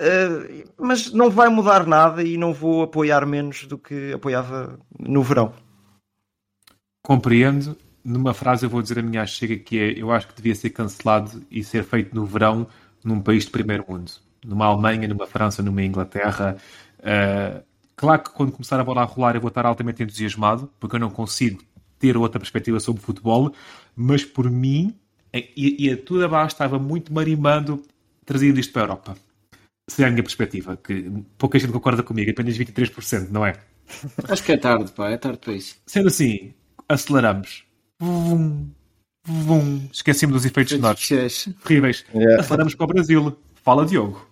Uh, mas não vai mudar nada e não vou apoiar menos do que apoiava no verão. compreendo. Numa frase eu vou dizer a minha chega que é eu acho que devia ser cancelado e ser feito no verão num país de primeiro mundo. Numa Alemanha, numa França, numa Inglaterra. Uh, claro que quando começar a bola a rolar eu vou estar altamente entusiasmado, porque eu não consigo ter outra perspectiva sobre futebol, mas por mim, e, e a tudo abaixo estava muito marimando trazendo isto para a Europa. Seria a minha perspectiva, que pouca gente concorda comigo, apenas 23%, não é? Acho que é tarde, pá. É tarde para isso. Sendo assim, aceleramos. Vum, vum. Esqueci-me dos efeitos sonoros. Terríveis. Yeah. Aceleramos para o Brasil. Fala, Diogo.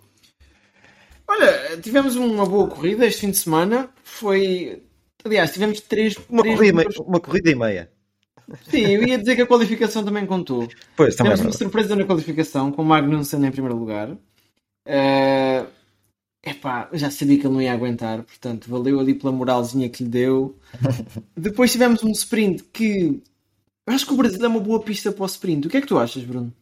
Olha, tivemos uma boa corrida este fim de semana. Foi. Aliás, tivemos três. Uma, três corrida, e números- uma corrida e meia. Sim, eu ia dizer que a qualificação também contou. Pois, também é Tivemos uma verdade. surpresa na qualificação com o Magnussen em primeiro lugar. Eh, epá, já sabia que ele não ia aguentar, portanto, valeu ali pela moralzinha que lhe deu. Depois tivemos um sprint que. eu Acho que o Brasil é uma boa pista para o sprint. O que é que tu achas, Bruno?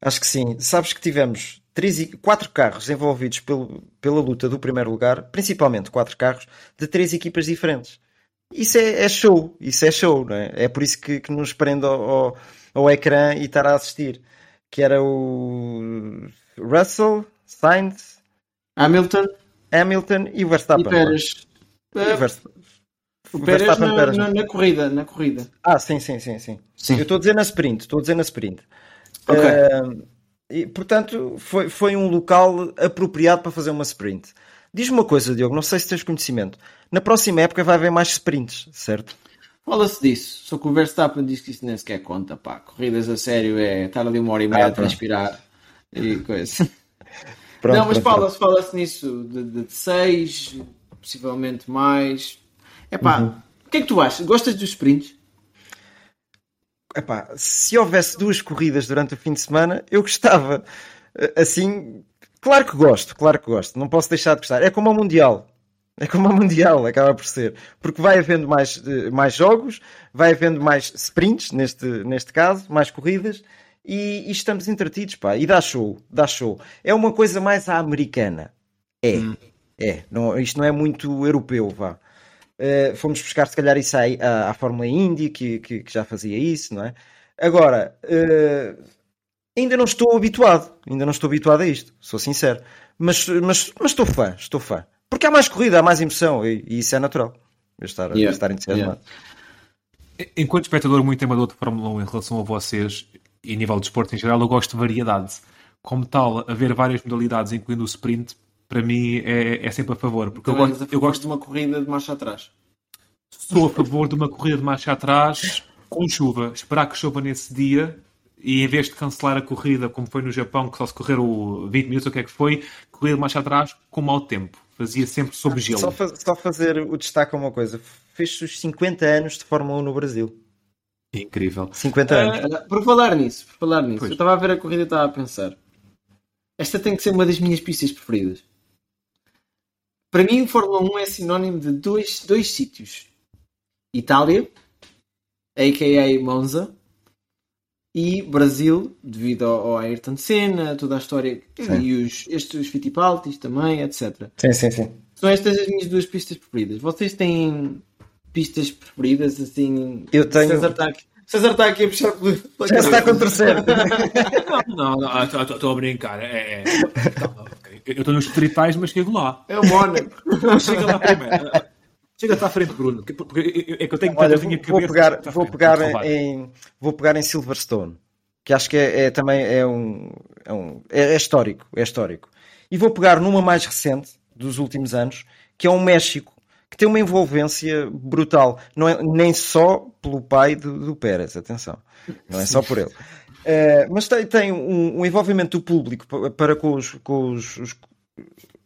Acho que sim. Sabes que tivemos três, e- quatro carros envolvidos pelo- pela luta do primeiro lugar, principalmente quatro carros, de três equipas diferentes. Isso é, é show, isso é show, não é? É por isso que, que nos prende ao, ao, ao ecrã e estar a assistir. Que era o Russell, Sainz, Hamilton Hamilton e o e Verstappen. Pérez. E Eh, o Pérez Verstappen, na, Pérez. na- na corrida, na corrida. Ah, sim, sim, sim, sim. Sim. Eu estou a dizer na sprint, estou a dizer na sprint. Ok. Ah, e, portanto, foi, foi um local apropriado para fazer uma sprint. Diz-me uma coisa, Diogo, não sei se tens conhecimento. Na próxima época vai haver mais sprints, certo? Fala-se disso, só que o Verstappen diz que isso nem sequer conta, pá. Corridas a sério é estar ali uma hora e meia Ah, a pronto. transpirar e coisa. Pronto, não, mas fala-se fala nisso de, de, seis, possivelmente mais. Epá, uhum. o que é que tu achas? Gostas dos sprints? Epá, se houvesse duas corridas durante o fim de semana, eu gostava. Assim, claro que gosto, claro que gosto. Não posso deixar de gostar. É como o Mundial. É como a Mundial, acaba por ser. Porque vai havendo mais, eh, mais jogos, vai havendo mais sprints, neste, neste caso, mais corridas, e, e, estamos entretidos, pá. E dá show, dá show. É uma coisa mais à americana. É, hum. é. Não, isto não é muito europeu, vá. Uh, fomos buscar, se calhar, isso aí à, à Fórmula Indy, que, que, que, já fazia isso, não é? Agora, uh, ainda não estou habituado, ainda não estou habituado a isto, sou sincero. Mas, mas, mas estou fã, estou fã. Porque há mais corrida, há mais emoção e, e isso é natural. Eu estar, yeah. eu estar entusiasmado. Yeah. Enquanto espectador muito amador de Fórmula 1 em relação a vocês e a nível de esporte em geral, eu gosto de variedade. Como tal, haver várias modalidades, incluindo o sprint, para mim é, é sempre a favor. Porque eu gosto, eu gosto de uma corrida de marcha atrás. Sou a favor de uma corrida de marcha atrás com chuva. Esperar que chova nesse dia e em vez de cancelar a corrida, como foi no Japão, que só se correram 20 minutos, o que é que foi, corrida de marcha atrás com mau tempo fazia sempre sob gelo. Só, faz, só fazer o destaque a uma coisa: fez os 50 anos de Fórmula 1 no Brasil. Incrível. 50 anos. Uh, por falar nisso, por falar nisso, eu estava a ver a corrida e estava a pensar. Esta tem que ser uma das minhas pistas preferidas. Para mim, Fórmula 1 é sinónimo de dois, dois sítios: Itália, a.k.a. Monza, e Brasil, devido ao, Ayrton Senna, toda a história, sim. e os, estes Fittipaldis também, etc. Sim, sim, sim. São estas as minhas duas pistas preferidas. Vocês têm pistas preferidas assim? Eu tenho. César está aqui, César está aqui a puxar pela Já está com o terceiro. não, não, estou a brincar. É, é. Eu estou nos tritais, mas chego lá. É o Mónaco. Chega lá primeiro. Chega-te à frente, Bruno, porque é que eu tenho Olha, vou, vou pegar, vou pegar em, vou pegar em Silverstone, que acho que é, é também é um, é, um é, é, histórico, é histórico. E vou pegar numa mais recente dos últimos anos, que é o um México, que tem uma envolvência brutal, não é nem só pelo pai do, do Pérez, atenção, não é só por ele. Uh, mas tem, tem um, um, envolvimento do público para com os, com os, os,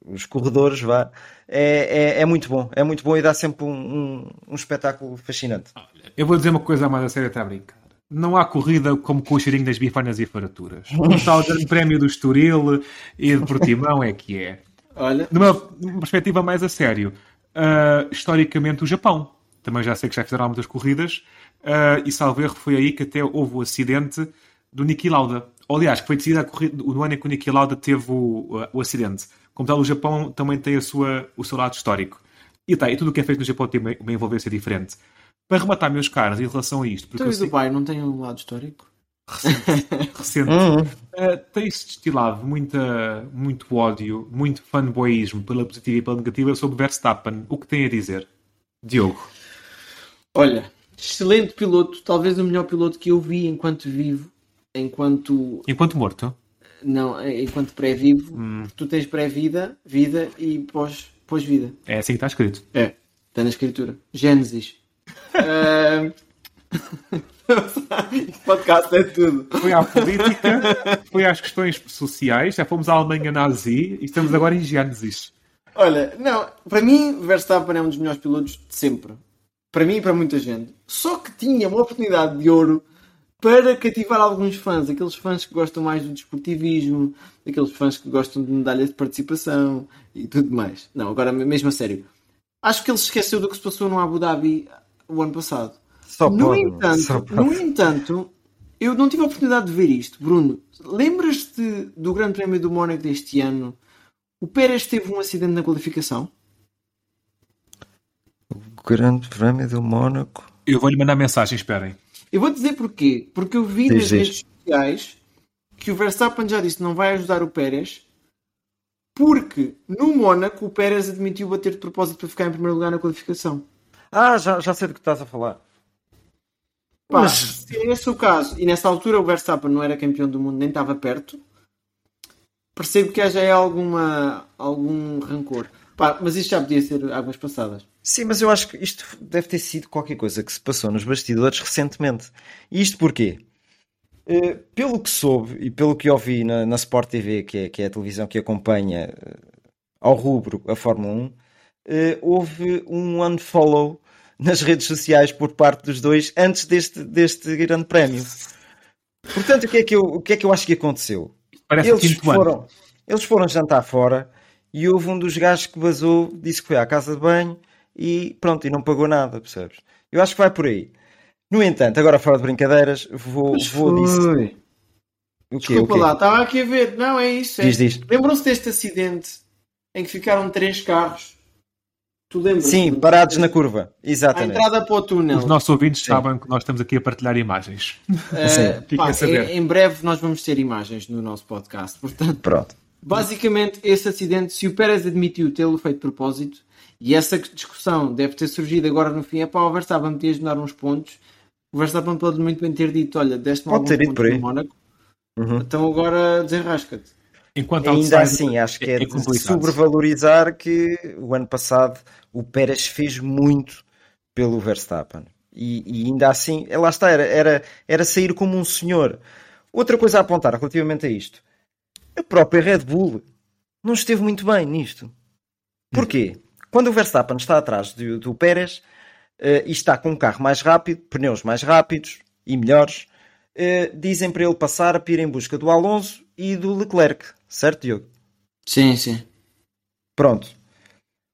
os corredores, vá, é, é, é, muito bom, é muito bom e dá sempre um, um, um espetáculo fascinante. Eu vou dizer uma coisa mais a sério, até a brincar. Não há corrida como com o cheirinho das bifanas e faraturas. O tal grande prémio do Estoril e de Portimão é que é. Olha. Numa perspectiva mais a sério, uh, historicamente o Japão. Também já sei que já fizeram muitas corridas uh, e salvo erro foi aí que até houve o acidente do Niki Lauda. Aliás, que foi decidida a corrida, no ano em que o Niki Lauda teve o, o acidente. Como tal, o Japão também tem a sua, o seu lado histórico. E, tá, e tudo o que é feito no Japão tem uma, uma envolvência diferente. Para rematar, meus caros, em relação a isto. Porque então, o sei... Dubai não tem um lado histórico? Recente. recente. Uhum. Uh, Tem-se destilado muita, muito ódio, muito fanboyismo pela positiva e pela negativa sobre Verstappen. O que tem a dizer? Diogo. Olha, excelente piloto, talvez o melhor piloto que eu vi enquanto vivo, enquanto. Enquanto morto? Não, enquanto pré-vivo, hum. tu tens pré-vida, vida e pós-vida. Pós é assim que está escrito. É, está na escritura. Gênesis. uh... podcast é tudo. Foi à política, foi às questões sociais, já fomos à Alemanha nazi e estamos agora em Gênesis. Olha, não, para mim, Verstappen é um dos melhores pilotos de sempre. Para mim e para muita gente. Só que tinha uma oportunidade de ouro para cativar alguns fãs, aqueles fãs que gostam mais do desportivismo, aqueles fãs que gostam de medalhas de participação e tudo mais. Não, agora mesmo a sério. Acho que ele se esqueceu do que se passou no Abu Dhabi o ano passado. Só no, pode, entanto, no entanto, eu não tive a oportunidade de ver isto. Bruno, lembras-te do Grande Prémio do Mónaco deste ano? O Pérez teve um acidente na qualificação? O Grande Prémio do Mónaco? Eu vou-lhe mandar mensagem, esperem. Eu vou dizer porquê. Porque eu vi diz, nas diz. redes sociais que o Verstappen já disse que não vai ajudar o Pérez porque no Mónaco o Pérez admitiu bater de propósito para ficar em primeiro lugar na qualificação. Ah, já, já sei do que estás a falar. Pá, Mas... se é esse o caso, e nessa altura o Verstappen não era campeão do mundo, nem estava perto, percebo que haja alguma, algum rancor. Pá, mas isto já podia ser águas passadas. Sim, mas eu acho que isto deve ter sido qualquer coisa que se passou nos bastidores recentemente. E isto porquê? Uh, pelo que soube e pelo que ouvi na, na Sport TV, que é, que é a televisão que acompanha uh, ao rubro a Fórmula 1, uh, eh, houve um unfollow nas redes sociais por parte dos dois antes deste, deste grande prémio. Portanto, o que, é que eu, o que é que eu acho que aconteceu? Parece Eles ano. foram, eles foram jantar fora e houve um dos gajos que vazou, disse que foi à casa de banho e pronto, e não pagou nada, percebes? Eu acho que vai por aí. No entanto, agora fora de brincadeiras, vou, vou foi. O quê? Desculpa o quê? lá, estava aqui a ver. Não, é isso. é-. Lembram-se deste acidente em que ficaram três carros? Tu lembras? Sim, parados na curva. Exatamente. entrada para o túnel. Os nossos ouvintes sabem que nós estamos aqui a partilhar imagens. Sim. Fiquem pá, a saber. em, em breve nós vamos ter imagens no nosso podcast. Portanto, Pronto. basicamente, esse acidente, se o Pérez admitiu tê-lo feito de propósito, e essa discussão deve ter surgido agora no fim, é para o Verstappen podias dar uns pontos. O Verstappen pode muito bem ter dito: Olha, deste-me Pode alguns ter ido pontos por aí. no Mónaco, Uhum. então agora desenrasca-te. Enquanto Ainda assim, acho que é, de complicado. sobrevalorizar que o ano passado o Pérez fez muito pelo Verstappen. E, e ainda assim, lá está, era, era, era sair como um senhor. Outra coisa a apontar relativamente a isto: a própria Red Bull não esteve muito bem nisto. Porquê? Quando o Verstappen está atrás do, do Pérez eh, e está com um carro mais rápido, pneus mais rápidos e melhores, eh, dizem para ele passar para ir em busca do Alonso e do Leclerc, certo, Diogo? Sim, sim. Pronto.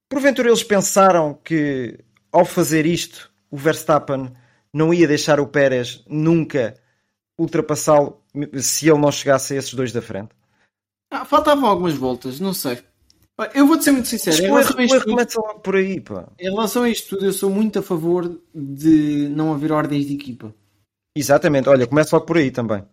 Porventura eles pensaram que ao fazer isto o Verstappen não ia deixar o Pérez nunca ultrapassá-lo se ele não chegasse a esses dois da frente. Ah, faltavam algumas voltas, não sei. Eu vou-te ser muito sincero. Em relação, a isto tudo, por aí, pá. em relação a isto tudo, eu sou muito a favor de não haver ordens de equipa. Exatamente, olha, começa logo por aí também.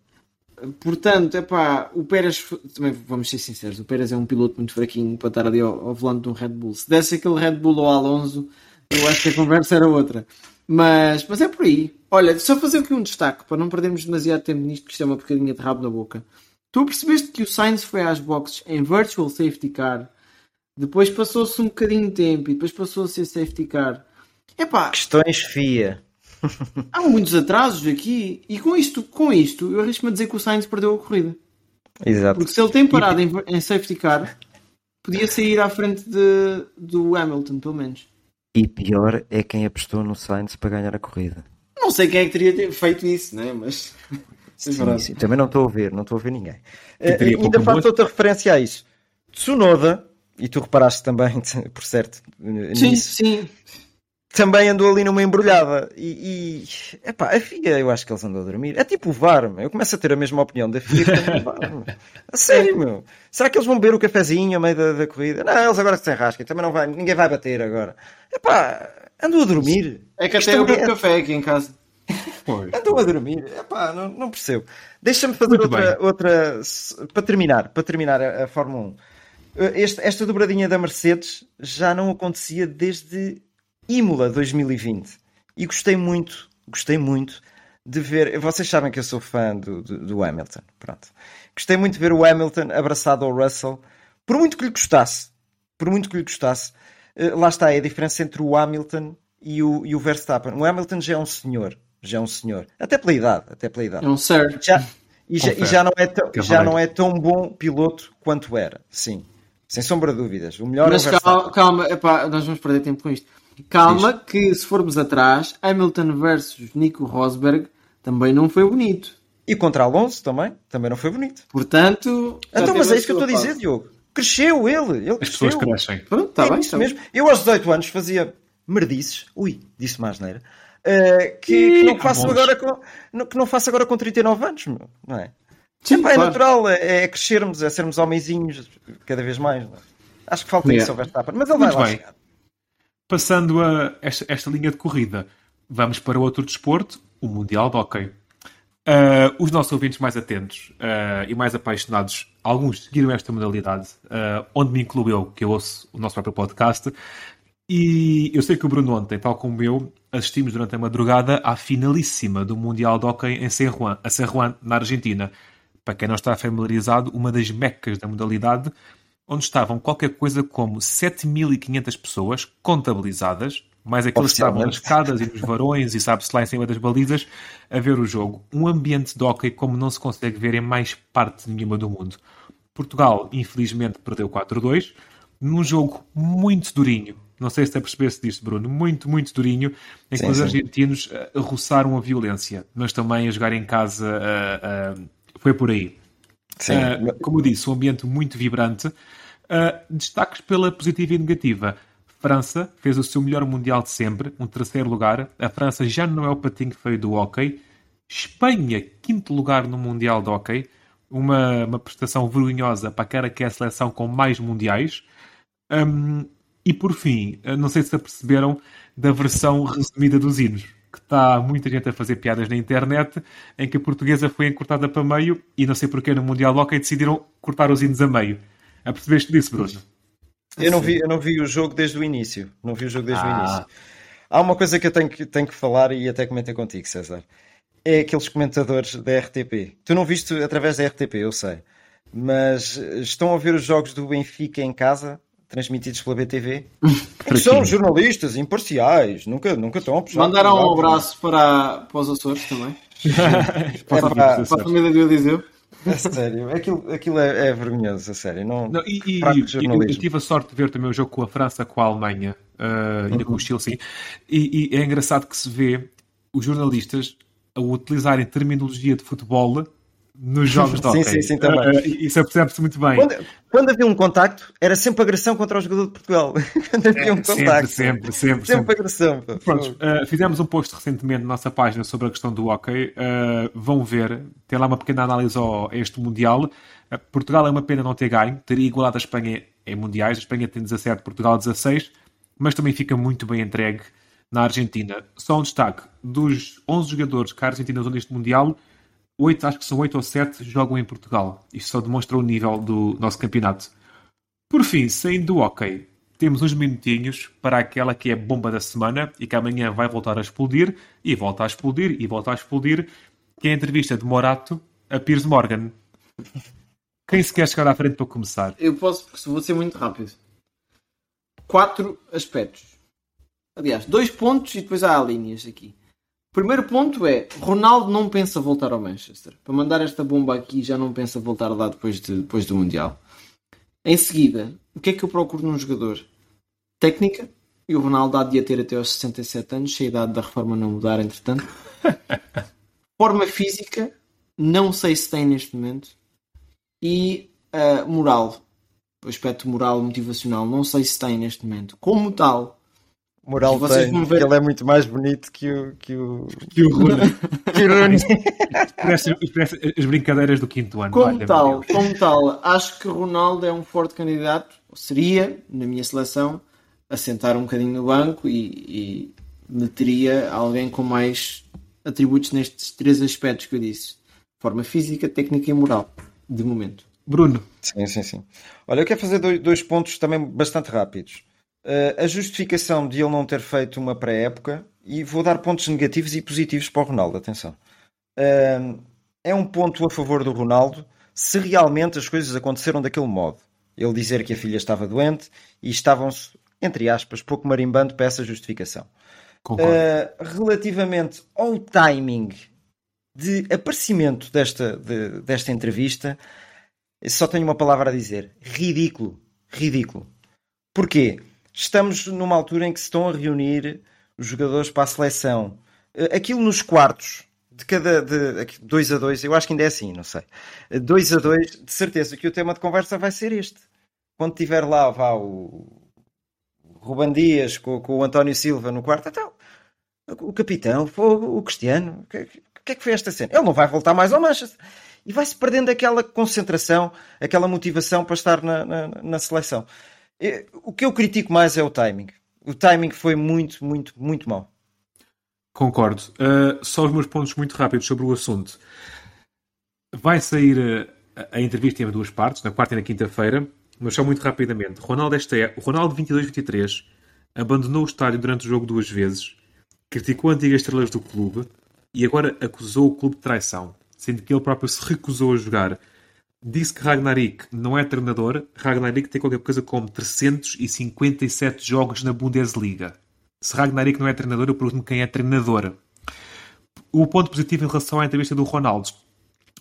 Portanto, epá, o Pérez, também vamos ser sinceros, o Pérez é um piloto muito fraquinho para estar ali ao, ao volante de um Red Bull. Se desse aquele Red Bull ao Alonso, eu acho que a conversa era outra. Mas, mas é por aí. Olha, só fazer aqui um destaque para não perdermos demasiado tempo nisto, que isto é uma bocadinha de rabo na boca. Tu percebeste que o Sainz foi às boxes em Virtual Safety Car, depois passou-se um bocadinho de tempo e depois passou a ser Safety Car. Epá, Questões FIA. há muitos atrasos aqui e com isto, com isto, eu arrisco-me a dizer que o Sainz perdeu a corrida. Exato. Porque se ele tem parado em, em safety car, podia sair à frente de, do Hamilton, pelo menos. E pior é quem apostou no Sainz para ganhar a corrida. Não sei quem é que teria ter feito isso, né? Mas. Sim, sim. Também não estou a ver, não estou a ver ninguém. Pouco ainda faço gosto. outra referência a isso. Tsunoda, e tu reparaste também, por certo, Sim, nisso, sim. Também andou ali numa embrulhada. E, e epá, a FIA, eu acho que eles andam a dormir. É tipo o VAR, meu. eu começo a ter a mesma opinião da FIA que VAR. meu. A sério, meu. Será que eles vão beber o cafezinho a meio da, da corrida? Não, eles agora se enrasquem, também não vai, ninguém vai bater agora. Epá, andou a dormir. É que até eu bebo é- café aqui em casa. Pois. Andam a dormir. Epá, não, não percebo. Deixa-me fazer Muito outra, bem. outra. Para terminar, para terminar a, a Fórmula 1. Eh, Este- esta dobradinha da Mercedes já não acontecia desde Imola 2020. E gostei muito, gostei muito de ver. Vocês sabem que eu sou fã do, do, do Hamilton. Pronto. Gostei muito de ver o Hamilton abraçado ao Russell, por muito que lhe custasse. Por muito que lhe custasse. Eh, Lá está é a diferença entre o Hamilton e o, e o Verstappen. O Hamilton já é um senhor. Já é um senhor. Até pela idade. Até pela idade. É um sir. Já, e, já, e já não é tão, já não é tão bom piloto quanto era. Sim. Sem sombra de dúvidas. O melhor Mas é o calma, calma epá, nós vamos perder tempo com isto. Calma, que se formos atrás, Hamilton versus Nico Rosberg também não foi bonito. E contra Alonso também. Também não foi bonito. Portanto. Então, mas é isso que eu estou a dizer, fase. Diogo. Cresceu ele. Ele As pessoas cresceu. crescem. Pronto, está é bem. isso tá bem. mesmo. Eu aos 18 anos fazia merdices. Ui, disse mais neira. que, que não faço agora com, que não faço agora com 39 anos, meu, não é? Sim, Epá, é claro. natural, é, é crescermos, é sermos homenzinhos cada vez mais. não é? Acho que falta Yeah. isso ao Verstappen, mas ele vai Muito lá bem. chegar. Passando a esta, esta linha de corrida, vamos para outro desporto, o Mundial de Hockey. Ah, os nossos ouvintes mais atentos ah, e mais apaixonados, alguns seguiram esta modalidade, ah, onde me incluo eu, que eu ouço o nosso próprio podcast. E eu sei que o Bruno ontem, tal como eu, assistimos durante a madrugada à finalíssima do Mundial de Hockey em San Juan, a San Juan, na Argentina. Para quem não está familiarizado, uma das mecas da modalidade, onde estavam qualquer coisa como 7.500 pessoas contabilizadas, mais aqueles que estavam nas escadas e nos varões e sabe-se lá em cima das balizas, a ver o jogo. Um ambiente de hockey como não se consegue ver em mais parte nenhuma do mundo. Portugal, infelizmente, perdeu 4-2, num jogo muito durinho, Não sei se é perceber-se disto, Bruno. Muito, muito durinho, em que os sim. argentinos uh, roçaram a violência, mas também a jogar em casa uh, uh, foi por aí. Sim. Uh, como eu disse, um ambiente muito vibrante. Uh, destaques pela positiva e negativa. França fez o seu melhor mundial de sempre, um terceiro lugar. A França já não é o patinho feio do hockey. Espanha, quinto lugar no mundial de hockey. Uma, uma prestação vergonhosa para aquela que é a seleção com mais mundiais. Um, e por fim, uh, não sei se aperceberam da versão resumida dos hinos que está muita gente a fazer piadas na internet, em que a portuguesa foi encurtada para meio e não sei porque no Mundial Hockey decidiram cortar os hinos a meio. Apercebeste disso, Bruno? Eu não, vi, eu não vi o jogo desde o início. Não vi o jogo desde ah. o início. Há uma coisa que eu tenho que, tenho que falar e até comentei contigo, César. É aqueles comentadores da RTP. Tu não viste através da RTP, eu sei. Mas estão a ver os jogos do Benfica em casa transmitidos pela BTV. São jornalistas imparciais, nunca, nunca estão a puxar. Mandaram um abraço para, para os Açores também. para, é para, para a família do Eliseu. É sério, aquilo, aquilo é, é vergonhoso, a sério. Não, não e, e, eu, eu tive a sorte de ver também o jogo com a França, com a Alemanha, uh, ainda com o Chile, sim. E, e, é engraçado que se vê os jornalistas a utilizarem terminologia de futebol nos jogos de hockey. Sim, sim, sim, também. Uh, isso percebe-se muito bem. Quando, quando, havia um contacto, era sempre agressão contra o jogador de Portugal. quando havia um contacto. Sempre, sempre, sempre. Sempre agressão. Pronto, uh, fizemos um post recentemente na nossa página sobre a questão do hockey. Uh, vão ver, tem lá uma pequena análise ao, a este Mundial. Portugal é uma pena não ter ganho, teria igualado a Espanha em Mundiais. A Espanha tem 17, Portugal 16, mas também fica muito bem entregue na Argentina. Só um destaque: dos 11 jogadores que a Argentina usou neste Mundial, 8, acho que são 8 ou 7 jogam em Portugal. Isto só demonstra o nível do nosso campeonato. Por fim, saindo do hockey, temos uns minutinhos para aquela que é a bomba da semana e que amanhã vai voltar a explodir, e volta a explodir, e volta a explodir, que é a entrevista de Morato a Piers Morgan. Quem se quer chegar à frente para começar? Eu posso, porque vou ser muito rápido. Quatro aspectos. Aliás, dois pontos e depois há linhas aqui. Primeiro ponto é, Ronaldo não pensa voltar ao Manchester. Para mandar esta bomba aqui, já não pensa voltar lá depois, de, depois do Mundial. Em seguida, o que é que eu procuro num jogador? Técnica. E o Ronaldo há de ter até aos 67 anos, se a idade da reforma não mudar, entretanto. Forma física, não sei se tem neste momento. E uh, moral. O aspecto moral, motivacional, não sei se tem neste momento. Como tal, Moral tem, porque ele é muito mais bonito que o que o, que o Rune. que o Rune. parece, parece as brincadeiras do quinto ano. Como tal, como tal, acho que Ronaldo é um forte candidato, seria, na minha seleção, a sentar um bocadinho no banco e, e meteria alguém com mais atributos nestes três aspectos que eu disse: forma física, técnica e moral, de momento. Bruno. Sim, sim, sim. Olha, eu quero fazer dois, dois pontos também bastante rápidos. Uh, a justificação de ele não ter feito uma pré-época, e vou dar pontos negativos e positivos para o Ronaldo, atenção. Uh, é um ponto a favor do Ronaldo se realmente as coisas aconteceram daquele modo. Ele dizer que a filha estava doente e estavam-se, entre aspas, pouco marimbando para essa justificação. Uh, relativamente ao timing de aparecimento desta, de, desta entrevista, só tenho uma palavra a dizer: ridículo. Ridículo. Porquê? Estamos numa altura em que se estão a reunir os jogadores para a seleção. Eh, aquilo nos quartos, de cada de, dois a dois, eu acho que ainda é assim, não sei. Dois a dois, de certeza que o tema de conversa vai ser este. Quando tiver lá, vá o Ruban Dias com, com o António Silva no quarto, então, o capitão, o Cristiano, o que, que é que foi esta cena? Ele não vai voltar mais ao Manchester. E vai-se perdendo aquela concentração, aquela motivação para estar na, na, na seleção. O que eu critico mais é o timing. O timing foi muito, muito, muito mau. Concordo. Uh, só os meus pontos muito rápidos sobre o assunto. Vai sair a, a entrevista em duas partes, na quarta e na quinta-feira, mas só muito rapidamente. Ronaldo, esta é, o Ronaldo 22-23 abandonou o estádio durante o jogo duas vezes, criticou antigas estrelas do clube e agora acusou o clube de traição, sendo que ele próprio se recusou a jogar Disse que Ragnarik não é treinador. Ragnarik tem qualquer coisa como 357 jogos na Bundesliga. Se Ragnarik não é treinador, eu pergunto-me quem é treinador. O ponto positivo em relação à entrevista do Ronaldo,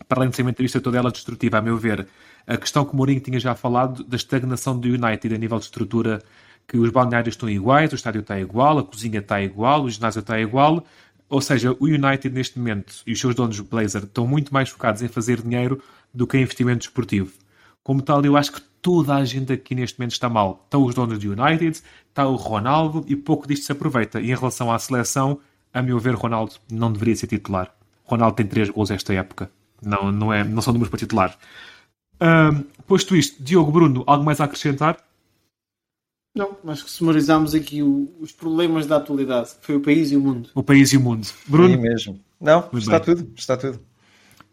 para além de ser uma entrevista toda ela destrutiva, a meu ver, a questão que o Mourinho tinha já falado da estagnação do United a nível de estrutura que os balneários estão iguais, o estádio está igual, a cozinha está igual, o ginásio está igual. Ou seja, o United neste momento e os seus donos Blazer estão muito mais focados em fazer dinheiro do que em investimento esportivo. Como tal, eu acho que toda a gente aqui neste momento está mal. Estão os donos do United, está o Ronaldo e pouco disto se aproveita. E em relação à seleção, a meu ver, Ronaldo não deveria ser titular. Ronaldo tem 3 gols esta época. Não, não, é, não são números para titular. Um, posto isto, Diogo Bruno, algo mais a acrescentar? Não, acho que sumarizamos aqui o, os problemas da atualidade. Foi o país e o mundo. O país e o mundo. Bruno? Sim mesmo. Não, Muito está bem. tudo, está tudo.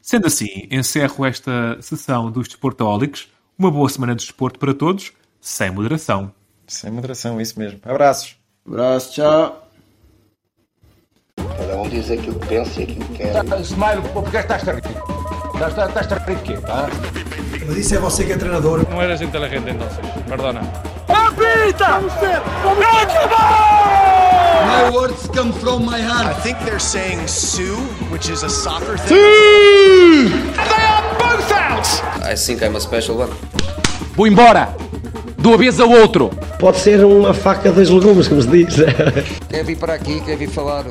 Sendo assim, encerro esta sessão dos Desportólicos. Uma boa semana de desporto para todos, sem moderação. Sem moderação, isso mesmo. Abraços. Abraço, tchau. Cada um diz aquilo que pensa e aquilo que quer. Tá, Smile, porque estás a rir? Estás, estás a rir de quê? Ah? Mas isso é você que é treinador. No eres inteligente entonces, perdona. My words come from my I heart. think they're saying Sue, which is a soccer thing. They are both out! I think I'm a special one. Vou embora! Do avesso ao outro! Pode ser uma faca dos legumes, como se diz. Quer vir para aqui, quer vir falar